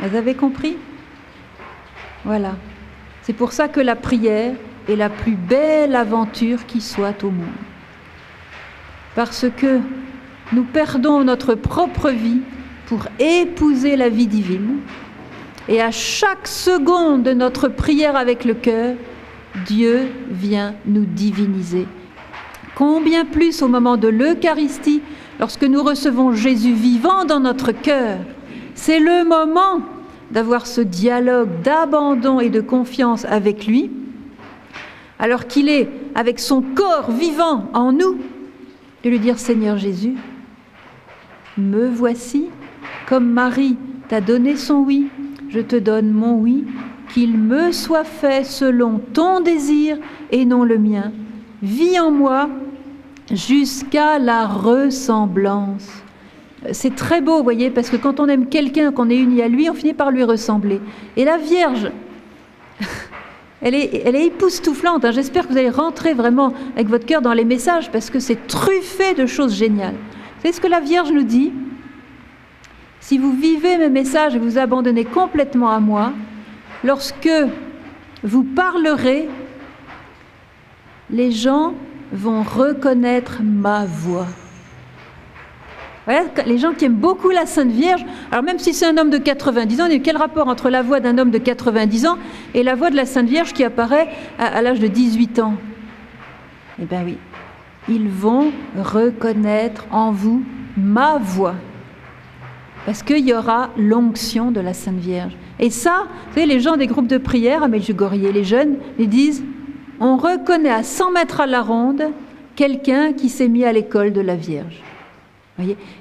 Vous avez compris? Voilà. C'est pour ça que la prière est la plus belle aventure qui soit au monde. Parce que nous perdons notre propre vie pour épouser la vie divine. Et à chaque seconde de notre prière avec le cœur, Dieu vient nous diviniser. Combien plus au moment de l'Eucharistie, lorsque nous recevons Jésus vivant dans notre cœur. C'est le moment d'avoir ce dialogue d'abandon et de confiance avec lui, alors qu'il est avec son corps vivant en nous, de lui dire Seigneur Jésus, me voici, comme Marie t'a donné son oui, je te donne mon oui, qu'il me soit fait selon ton désir et non le mien. Vis en moi jusqu'à la ressemblance. C'est très beau, vous voyez, parce que quand on aime quelqu'un, qu'on est uni à lui, on finit par lui ressembler. Et la Vierge, elle est, elle est époustouflante. Hein. J'espère que vous allez rentrer vraiment avec votre cœur dans les messages parce que c'est truffé de choses géniales. Vous savez ce que la Vierge nous dit. Si vous vivez mes messages et vous abandonnez complètement à moi, lorsque vous parlerez, les gens vont reconnaître ma voix. Les gens qui aiment beaucoup la Sainte Vierge, alors même si c'est un homme de 90 ans, quel rapport entre la voix d'un homme de 90 ans et la voix de la Sainte Vierge qui apparaît à, l'âge de 18 ans? Eh bien oui, ils vont reconnaître en vous ma voix. Parce qu'il y aura l'onction de la Sainte Vierge. Et ça, vous savez, les gens des groupes de prière à Medjugorje, les jeunes, ils disent on reconnaît à 100 mètres à la ronde quelqu'un qui s'est mis à l'école de la Vierge.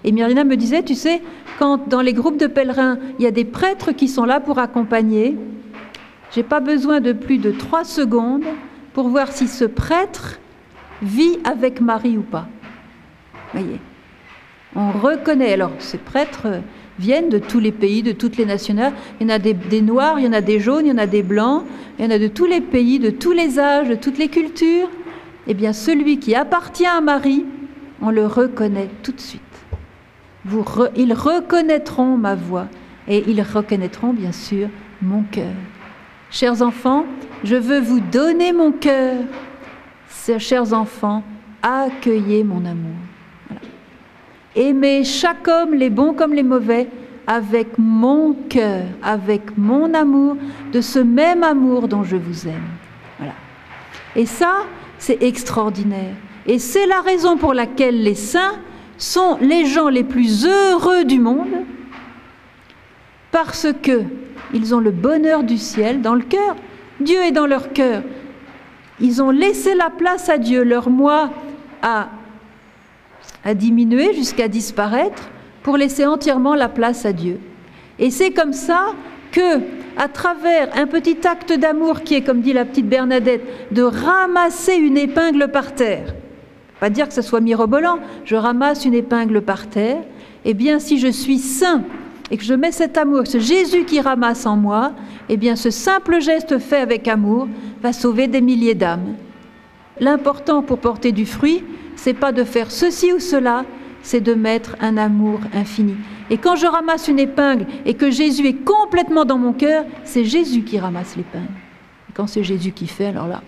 Et Myrina me disait, tu sais, quand dans les groupes de pèlerins, il y a des prêtres qui sont là pour accompagner, j'ai pas besoin de plus de trois secondes pour voir si ce prêtre vit avec Marie ou pas. Voyez, on reconnaît. Alors, ces prêtres viennent de tous les pays, de toutes les nationalités. Il y en a des, noirs, il y en a des jaunes, il y en a des blancs, il y en a de tous les pays, de tous les âges, de toutes les cultures. Eh bien, celui qui appartient à Marie, on le reconnaît tout de suite ils reconnaîtront ma voix et ils reconnaîtront bien sûr mon cœur. Chers enfants, je veux vous donner mon cœur. Chers enfants, accueillez mon amour. Aimez chaque homme, les bons comme les mauvais, avec mon cœur, avec mon amour, de ce même amour dont je vous aime. Voilà. Et ça, c'est extraordinaire. Et c'est la raison pour laquelle les saints sont les gens les plus heureux du monde parce que ils ont le bonheur du ciel dans le cœur. Dieu est dans leur cœur. Ils ont laissé la place à Dieu. Leur moi a, diminué jusqu'à disparaître pour laisser entièrement la place à Dieu. Et c'est comme ça que, à travers un petit acte d'amour qui est, comme dit la petite Bernadette, de ramasser une épingle par terre, pas dire que ce soit mirobolant, je ramasse une épingle par terre, eh bien si je suis saint et que je mets cet amour, ce Jésus qui ramasse en moi, eh bien ce simple geste fait avec amour va sauver des milliers d'âmes. L'important pour porter du fruit, c'est pas de faire ceci ou cela, c'est de mettre un amour infini. Et quand je ramasse une épingle et que Jésus est complètement dans mon cœur, c'est Jésus qui ramasse l'épingle. Et quand c'est Jésus qui fait, alors là,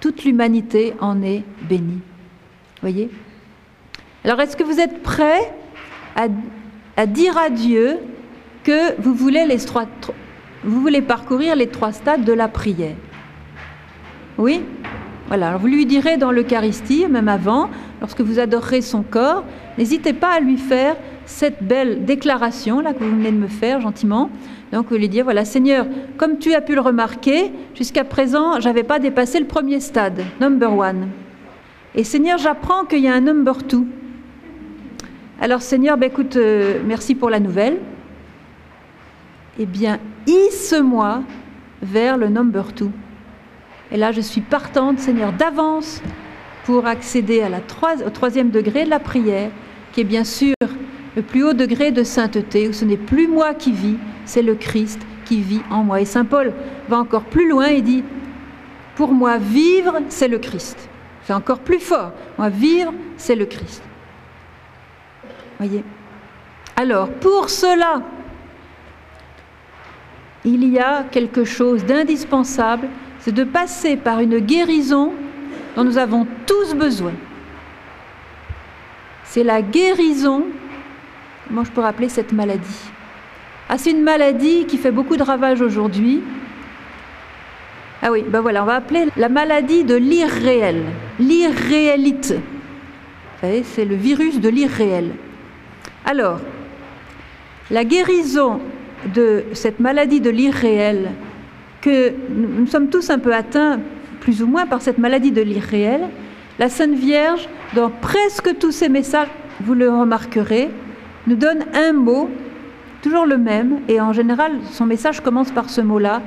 toute l'humanité en est bénie. Voyez? Alors, est-ce que vous êtes prêts à, dire à Dieu que vous voulez parcourir les trois stades de la prière Oui? Voilà, alors vous lui direz dans l'Eucharistie, même avant, lorsque vous adorerez son corps, n'hésitez pas à lui faire cette belle déclaration là que vous venez de me faire gentiment. Donc vous lui dire voilà Seigneur, comme tu as pu le remarquer, jusqu'à présent, j'avais pas dépassé le premier stade, number one. Et Seigneur, j'apprends qu'il y a un number two. Alors Seigneur, ben, écoute, euh, merci pour la nouvelle. Eh bien, hisse-moi vers le number two. Et là, je suis partante, Seigneur, d'avance pour accéder au troisième degré de la prière, qui est bien sûr le plus haut degré de sainteté, où ce n'est plus moi qui vis, c'est le Christ qui vit en moi. Et Saint Paul va encore plus loin et dit, pour moi, vivre, c'est le Christ. C'est encore plus fort. Moi, vivre, c'est le Christ. Voyez Alors, pour cela, il y a quelque chose d'indispensable, c'est de passer par une guérison dont nous avons tous besoin. C'est la guérison Comment je peux rappeler cette maladie? Ah, c'est une maladie qui fait beaucoup de ravages aujourd'hui. Ah oui, ben voilà, on va appeler la maladie de l'irréel, l'irréélite. Vous savez, c'est le virus de l'irréel. Alors, la guérison de cette maladie de l'irréel, que nous sommes tous un peu atteints, plus ou moins, par cette maladie de l'irréel, la Sainte Vierge, dans presque tous ses messages, vous le remarquerez, nous donne un mot, toujours le même, et en général, son message commence par ce mot-là.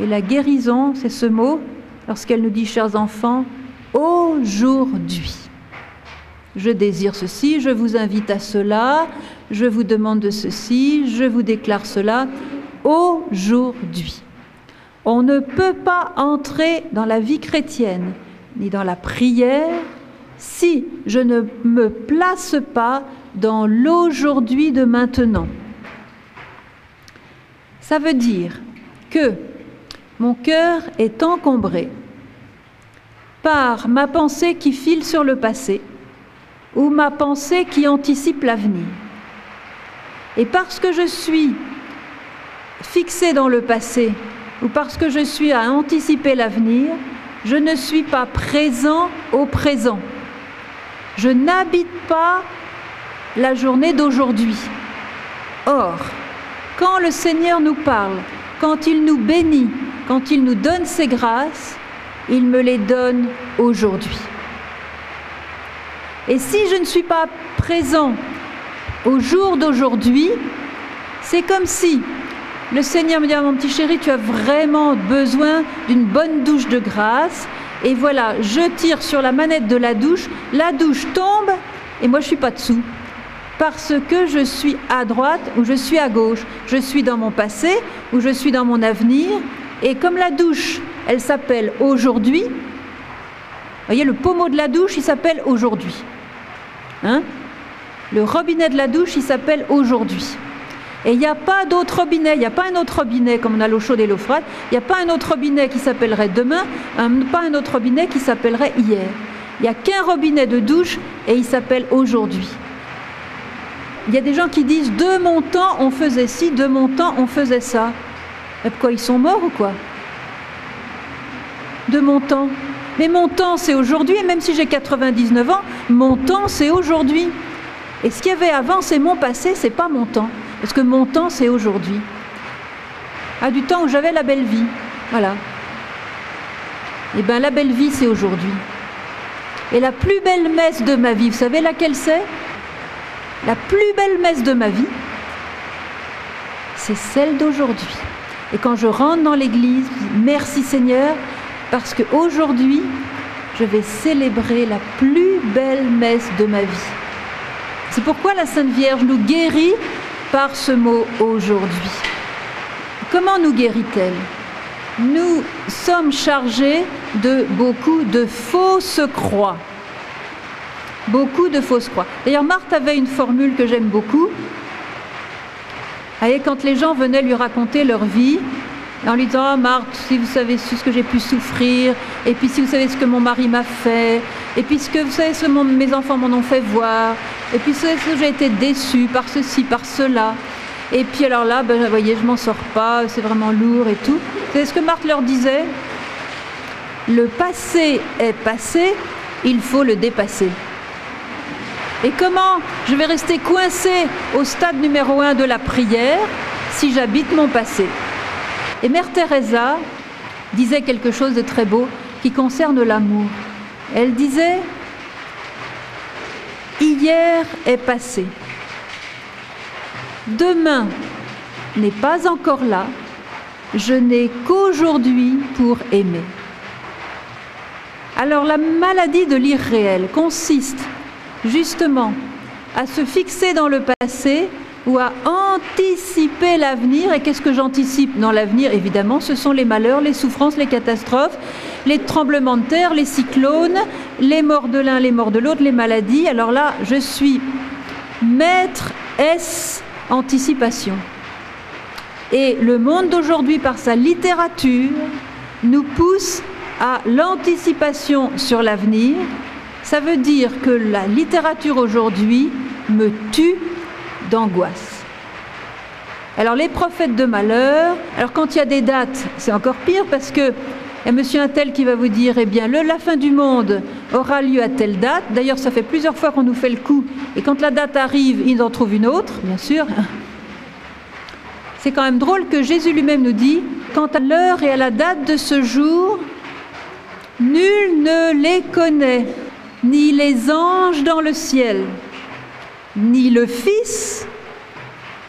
Et la guérison, c'est ce mot, lorsqu'elle nous dit, chers enfants, aujourd'hui. Je désire ceci, je vous invite à cela, je vous demande de ceci, je vous déclare cela, aujourd'hui. On ne peut pas entrer dans la vie chrétienne ni dans la prière si je ne me place pas dans l'aujourd'hui de maintenant. Ça veut dire que mon cœur est encombré par ma pensée qui file sur le passé ou ma pensée qui anticipe l'avenir. Et parce que je suis fixé dans le passé ou parce que je suis à anticiper l'avenir, je ne suis pas présent au présent. Je n'habite pas la journée d'aujourd'hui. Or, quand le Seigneur nous parle, quand il nous bénit, quand il nous donne ses grâces, il me les donne aujourd'hui. Et si je ne suis pas présent au jour d'aujourd'hui, c'est comme si le Seigneur me dit, ah, mon petit chéri, tu as vraiment besoin d'une bonne douche de grâce. Et voilà, je tire sur la manette de la douche, la douche tombe et moi je suis pas dessous. Parce que je suis à droite ou je suis à gauche. Je suis dans mon passé ou je suis dans mon avenir. Et comme la douche, elle s'appelle aujourd'hui, voyez, le pommeau de la douche, il s'appelle aujourd'hui. Hein? Le robinet de la douche, il s'appelle aujourd'hui. Et il n'y a pas d'autre robinet, il n'y a pas un autre robinet comme on a l'eau chaude et l'eau froide, il n'y a pas un autre robinet qui s'appellerait demain, pas un autre robinet qui s'appellerait hier. Il n'y a qu'un robinet de douche et il s'appelle aujourd'hui. Il y a des gens qui disent de mon temps on faisait ci, de mon temps on faisait ça. Et pourquoi ils sont morts ou quoi? De mon temps. Mais mon temps c'est aujourd'hui, et même si j'ai 99 ans, mon temps c'est aujourd'hui. Et ce qu'il y avait avant c'est mon passé, c'est pas mon temps. Parce que mon temps, c'est aujourd'hui. À du temps où j'avais la belle vie. Voilà. Eh bien, la belle vie, c'est aujourd'hui. Et la plus belle messe de ma vie, vous savez laquelle c'est? La plus belle messe de ma vie, c'est celle d'aujourd'hui. Et quand je rentre dans l'église, merci Seigneur, parce qu'aujourd'hui, je vais célébrer la plus belle messe de ma vie. C'est pourquoi la Sainte Vierge nous guérit par ce mot aujourd'hui. Comment nous guérit-elle? Nous sommes chargés de beaucoup de fausses croix. Beaucoup de fausses croix. D'ailleurs, Marthe avait une formule que j'aime beaucoup. Et quand les gens venaient lui raconter leur vie, en lui disant, ah, Marthe, si vous savez ce que j'ai pu souffrir, et puis si vous savez ce que mon mari m'a fait, et puis ce que vous savez ce que mes enfants m'en ont fait voir, et puis ce que j'ai été déçue par ceci, par cela. Et puis alors là, ben, vous voyez, je m'en sors pas, c'est vraiment lourd et tout. C'est ce que Marthe leur disait? Le passé est passé, il faut le dépasser. Et comment je vais rester coincé au stade numéro un de la prière si j'habite mon passé? Et Mère Teresa disait quelque chose de très beau qui concerne l'amour. Elle disait Hier est passé. Demain n'est pas encore là. Je n'ai qu'aujourd'hui pour aimer. Alors la maladie de l'irréel consiste justement à se fixer dans le passé ou à anticiper l'avenir. Et qu'est-ce que j'anticipe dans l'avenir? Évidemment, ce sont les malheurs, les souffrances, les catastrophes, les tremblements de terre, les cyclones, les morts de l'un, les morts de l'autre, les maladies. Alors là, je suis maître S anticipation. Et le monde d'aujourd'hui, par sa littérature, nous pousse à l'anticipation sur l'avenir. Ça veut dire que la littérature aujourd'hui me tue d'angoisse. Alors les prophètes de malheur, alors quand il y a des dates, c'est encore pire parce que il y a monsieur un tel qui va vous dire, eh bien, le, la fin du monde aura lieu à telle date. D'ailleurs, ça fait plusieurs fois qu'on nous fait le coup. Et quand la date arrive, ils en trouvent une autre, bien sûr. C'est quand même drôle que Jésus lui-même nous dit, quant à l'heure et à la date de ce jour, nul ne les connaît, ni les anges dans le ciel, ni le Fils,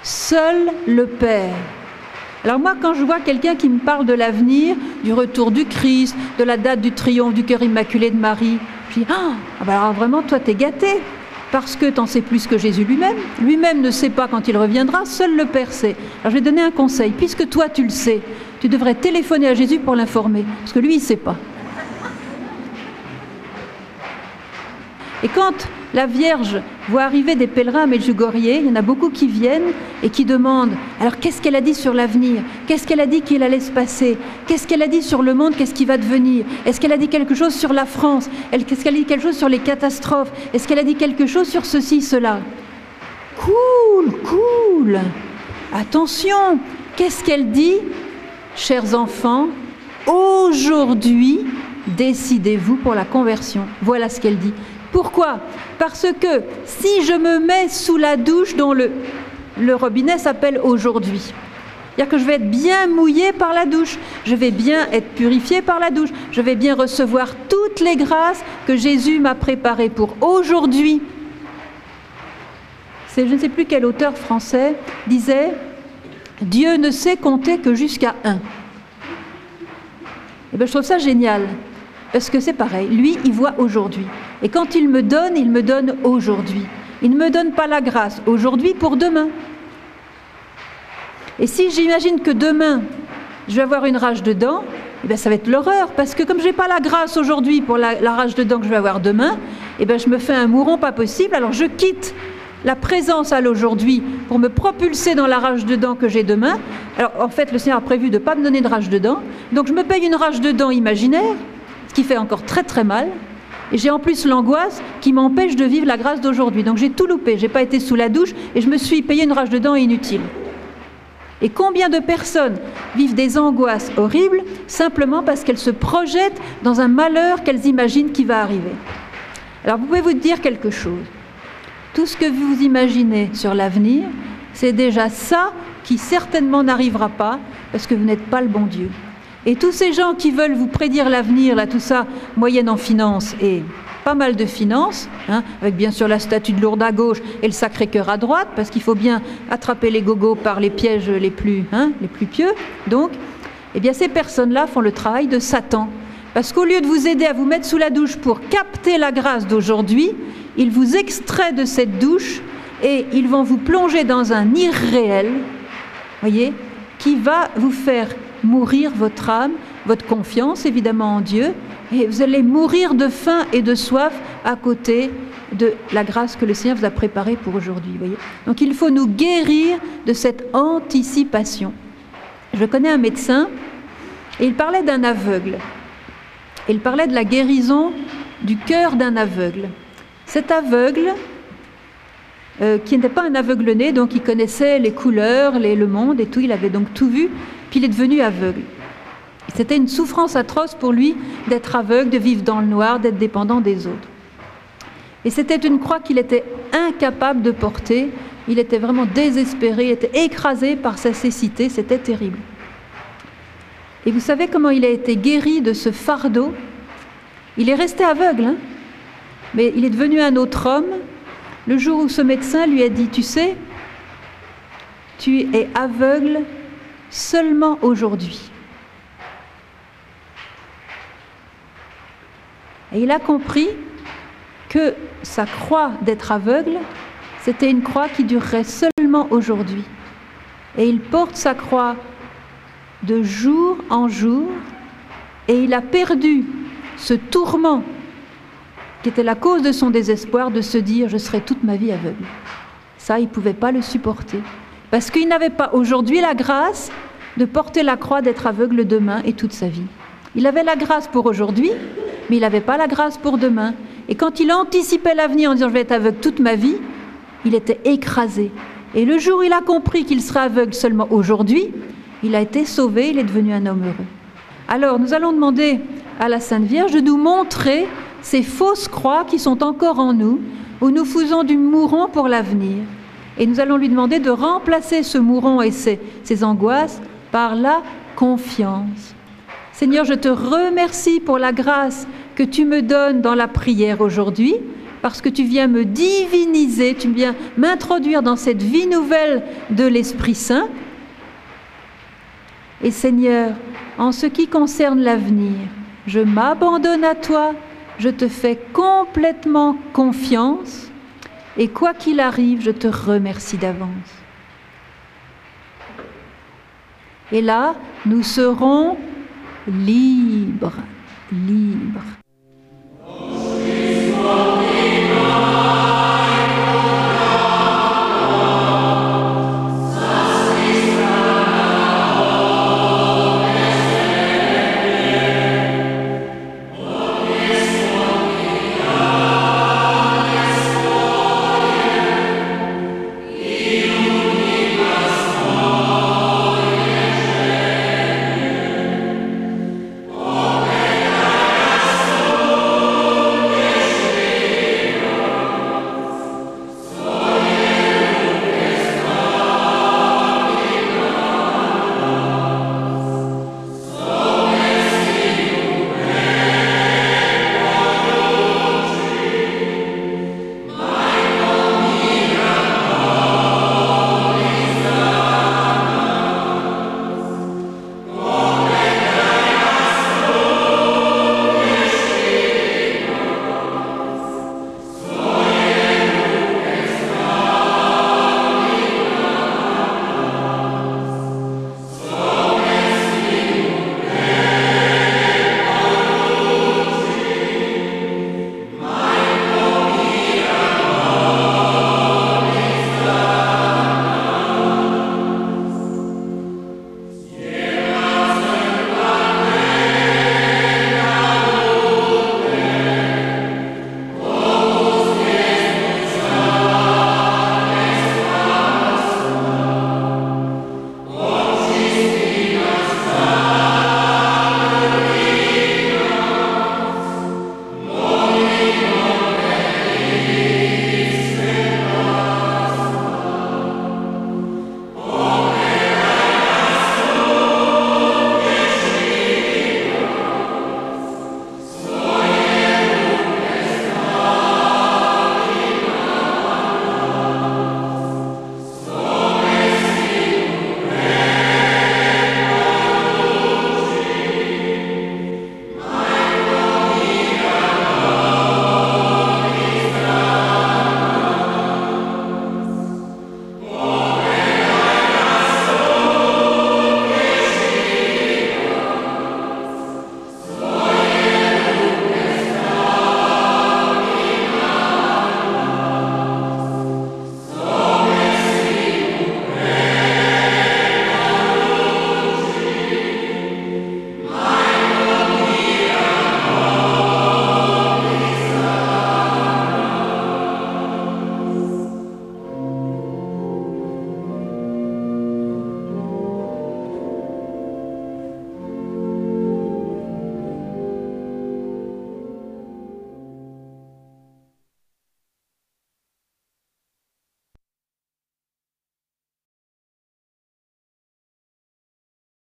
seul le Père. Alors moi, quand je vois quelqu'un qui me parle de l'avenir, du retour du Christ, de la date du triomphe du cœur immaculé de Marie, je dis, ah, ah bah alors vraiment, toi, t'es gâté, parce que t'en sais plus que Jésus lui-même. Lui-même ne sait pas quand il reviendra, seul le Père sait. Alors je vais donner un conseil, puisque toi, tu le sais, Tu devrais téléphoner à Jésus pour l'informer, parce que lui, il ne sait pas. Et quand la Vierge voit arriver des pèlerins à Medjugorje, il y en a beaucoup qui viennent et qui demandent alors qu'est-ce qu'elle a dit sur l'avenir? Qu'est-ce qu'elle a dit qu'il allait se passer? Qu'est-ce qu'elle a dit sur le monde? Qu'est-ce qui va devenir? Est-ce qu'elle a dit quelque chose sur la France? Est-ce qu'elle a dit quelque chose sur les catastrophes? Est-ce qu'elle a dit quelque chose sur ceci, cela? Cool, cool. Attention Qu'est-ce qu'elle dit? Chers enfants, aujourd'hui, décidez-vous pour la conversion. Voilà ce qu'elle dit. Pourquoi? Parce que si je me mets sous la douche dont le, robinet s'appelle aujourd'hui, c'est-à-dire que je vais être bien mouillé par la douche, je vais bien être purifié par la douche, je vais bien recevoir toutes les grâces que Jésus m'a préparées pour aujourd'hui. Je ne sais plus quel auteur français disait Dieu ne sait compter que jusqu'à un. Et eh bien, je trouve ça génial. Parce que c'est pareil, lui, il voit aujourd'hui. Et quand il me donne, il me donne aujourd'hui. Il ne me donne pas la grâce aujourd'hui pour demain. Et si j'imagine que demain, je vais avoir une rage de dents, eh bien, ça va être l'horreur, parce que comme je n'ai pas la grâce aujourd'hui pour la, rage de dents que je vais avoir demain, eh bien, je me fais un mouron pas possible, alors je quitte la présence à l'aujourd'hui pour me propulser dans la rage de dents que j'ai demain. Alors en fait, le Seigneur a prévu de ne pas me donner de rage de dents, donc je me paye une rage de dents imaginaire, qui fait encore très très mal. Et j'ai en plus l'angoisse qui m'empêche de vivre la grâce d'aujourd'hui. Donc j'ai tout loupé, j'ai pas été sous la douche et je me suis payé une rage de dents inutile. Et combien de personnes vivent des angoisses horribles simplement parce qu'elles se projettent dans un malheur qu'elles imaginent qui va arriver? Alors vous pouvez vous dire quelque chose. Tout ce que vous imaginez sur l'avenir, c'est déjà ça qui certainement n'arrivera pas parce que vous n'êtes pas le bon Dieu. Et tous ces gens qui veulent vous prédire l'avenir, là, tout ça, moyenne en finance et pas mal de finances, hein, avec bien sûr la statue de Lourdes à gauche et le Sacré-Cœur à droite, parce qu'il faut bien attraper les gogos par les pièges les plus, hein, les plus pieux. Donc, eh bien, ces personnes-là font le travail de Satan. Parce qu'au lieu de vous aider à vous mettre sous la douche pour capter la grâce d'aujourd'hui, ils vous extraient de cette douche et ils vont vous plonger dans un irréel, voyez, qui va vous faire mourir votre âme, votre confiance évidemment en Dieu, et vous allez mourir de faim et de soif à côté de la grâce que le Seigneur vous a préparée pour aujourd'hui. Donc il faut nous guérir de cette anticipation. Je connais un médecin et il parlait d'un aveugle. Il parlait de la guérison du cœur d'un aveugle. Cet aveugle, euh, qui n'était pas un aveugle-né, donc il connaissait les couleurs, les, le monde et tout, il avait donc tout vu, puis il est devenu aveugle. C'était une souffrance atroce pour lui d'être aveugle, de vivre dans le noir, d'être dépendant des autres. Et c'était une croix qu'il était incapable de porter. Il était vraiment désespéré, il était écrasé par sa cécité, c'était terrible. Et vous savez comment il a été guéri de ce fardeau? Il est resté aveugle, hein mais il est devenu un autre homme le jour où ce médecin lui a dit, tu sais, tu es aveugle seulement aujourd'hui. Et il a compris que sa croix d'être aveugle, c'était une croix qui durerait seulement aujourd'hui. Et il porte sa croix de jour en jour, et il a perdu ce tourment qui était la cause de son désespoir de se dire je serai toute ma vie aveugle. Ça, il ne pouvait pas le supporter. Parce qu'il n'avait pas aujourd'hui la grâce de porter la croix d'être aveugle demain et toute sa vie. Il avait la grâce pour aujourd'hui, mais il n'avait pas la grâce pour demain. Et quand il anticipait l'avenir en disant je vais être aveugle toute ma vie, il était écrasé. Et le jour où il a compris qu'il serait aveugle seulement aujourd'hui, il a été sauvé, il est devenu un homme heureux. Alors nous allons demander à la Sainte Vierge de nous montrer ces fausses croix qui sont encore en nous, où nous faisons du mourant pour l'avenir. Et nous allons lui demander de remplacer ce mouron et ses, angoisses par la confiance. Seigneur, je te remercie pour la grâce que tu me donnes dans la prière aujourd'hui, parce que tu viens me diviniser, tu viens m'introduire dans cette vie nouvelle de l'Esprit Saint. Et Seigneur, en ce qui concerne l'avenir, je m'abandonne à toi, je te fais complètement confiance et quoi qu'il arrive, je te remercie d'avance. Et là, nous serons libres, libres.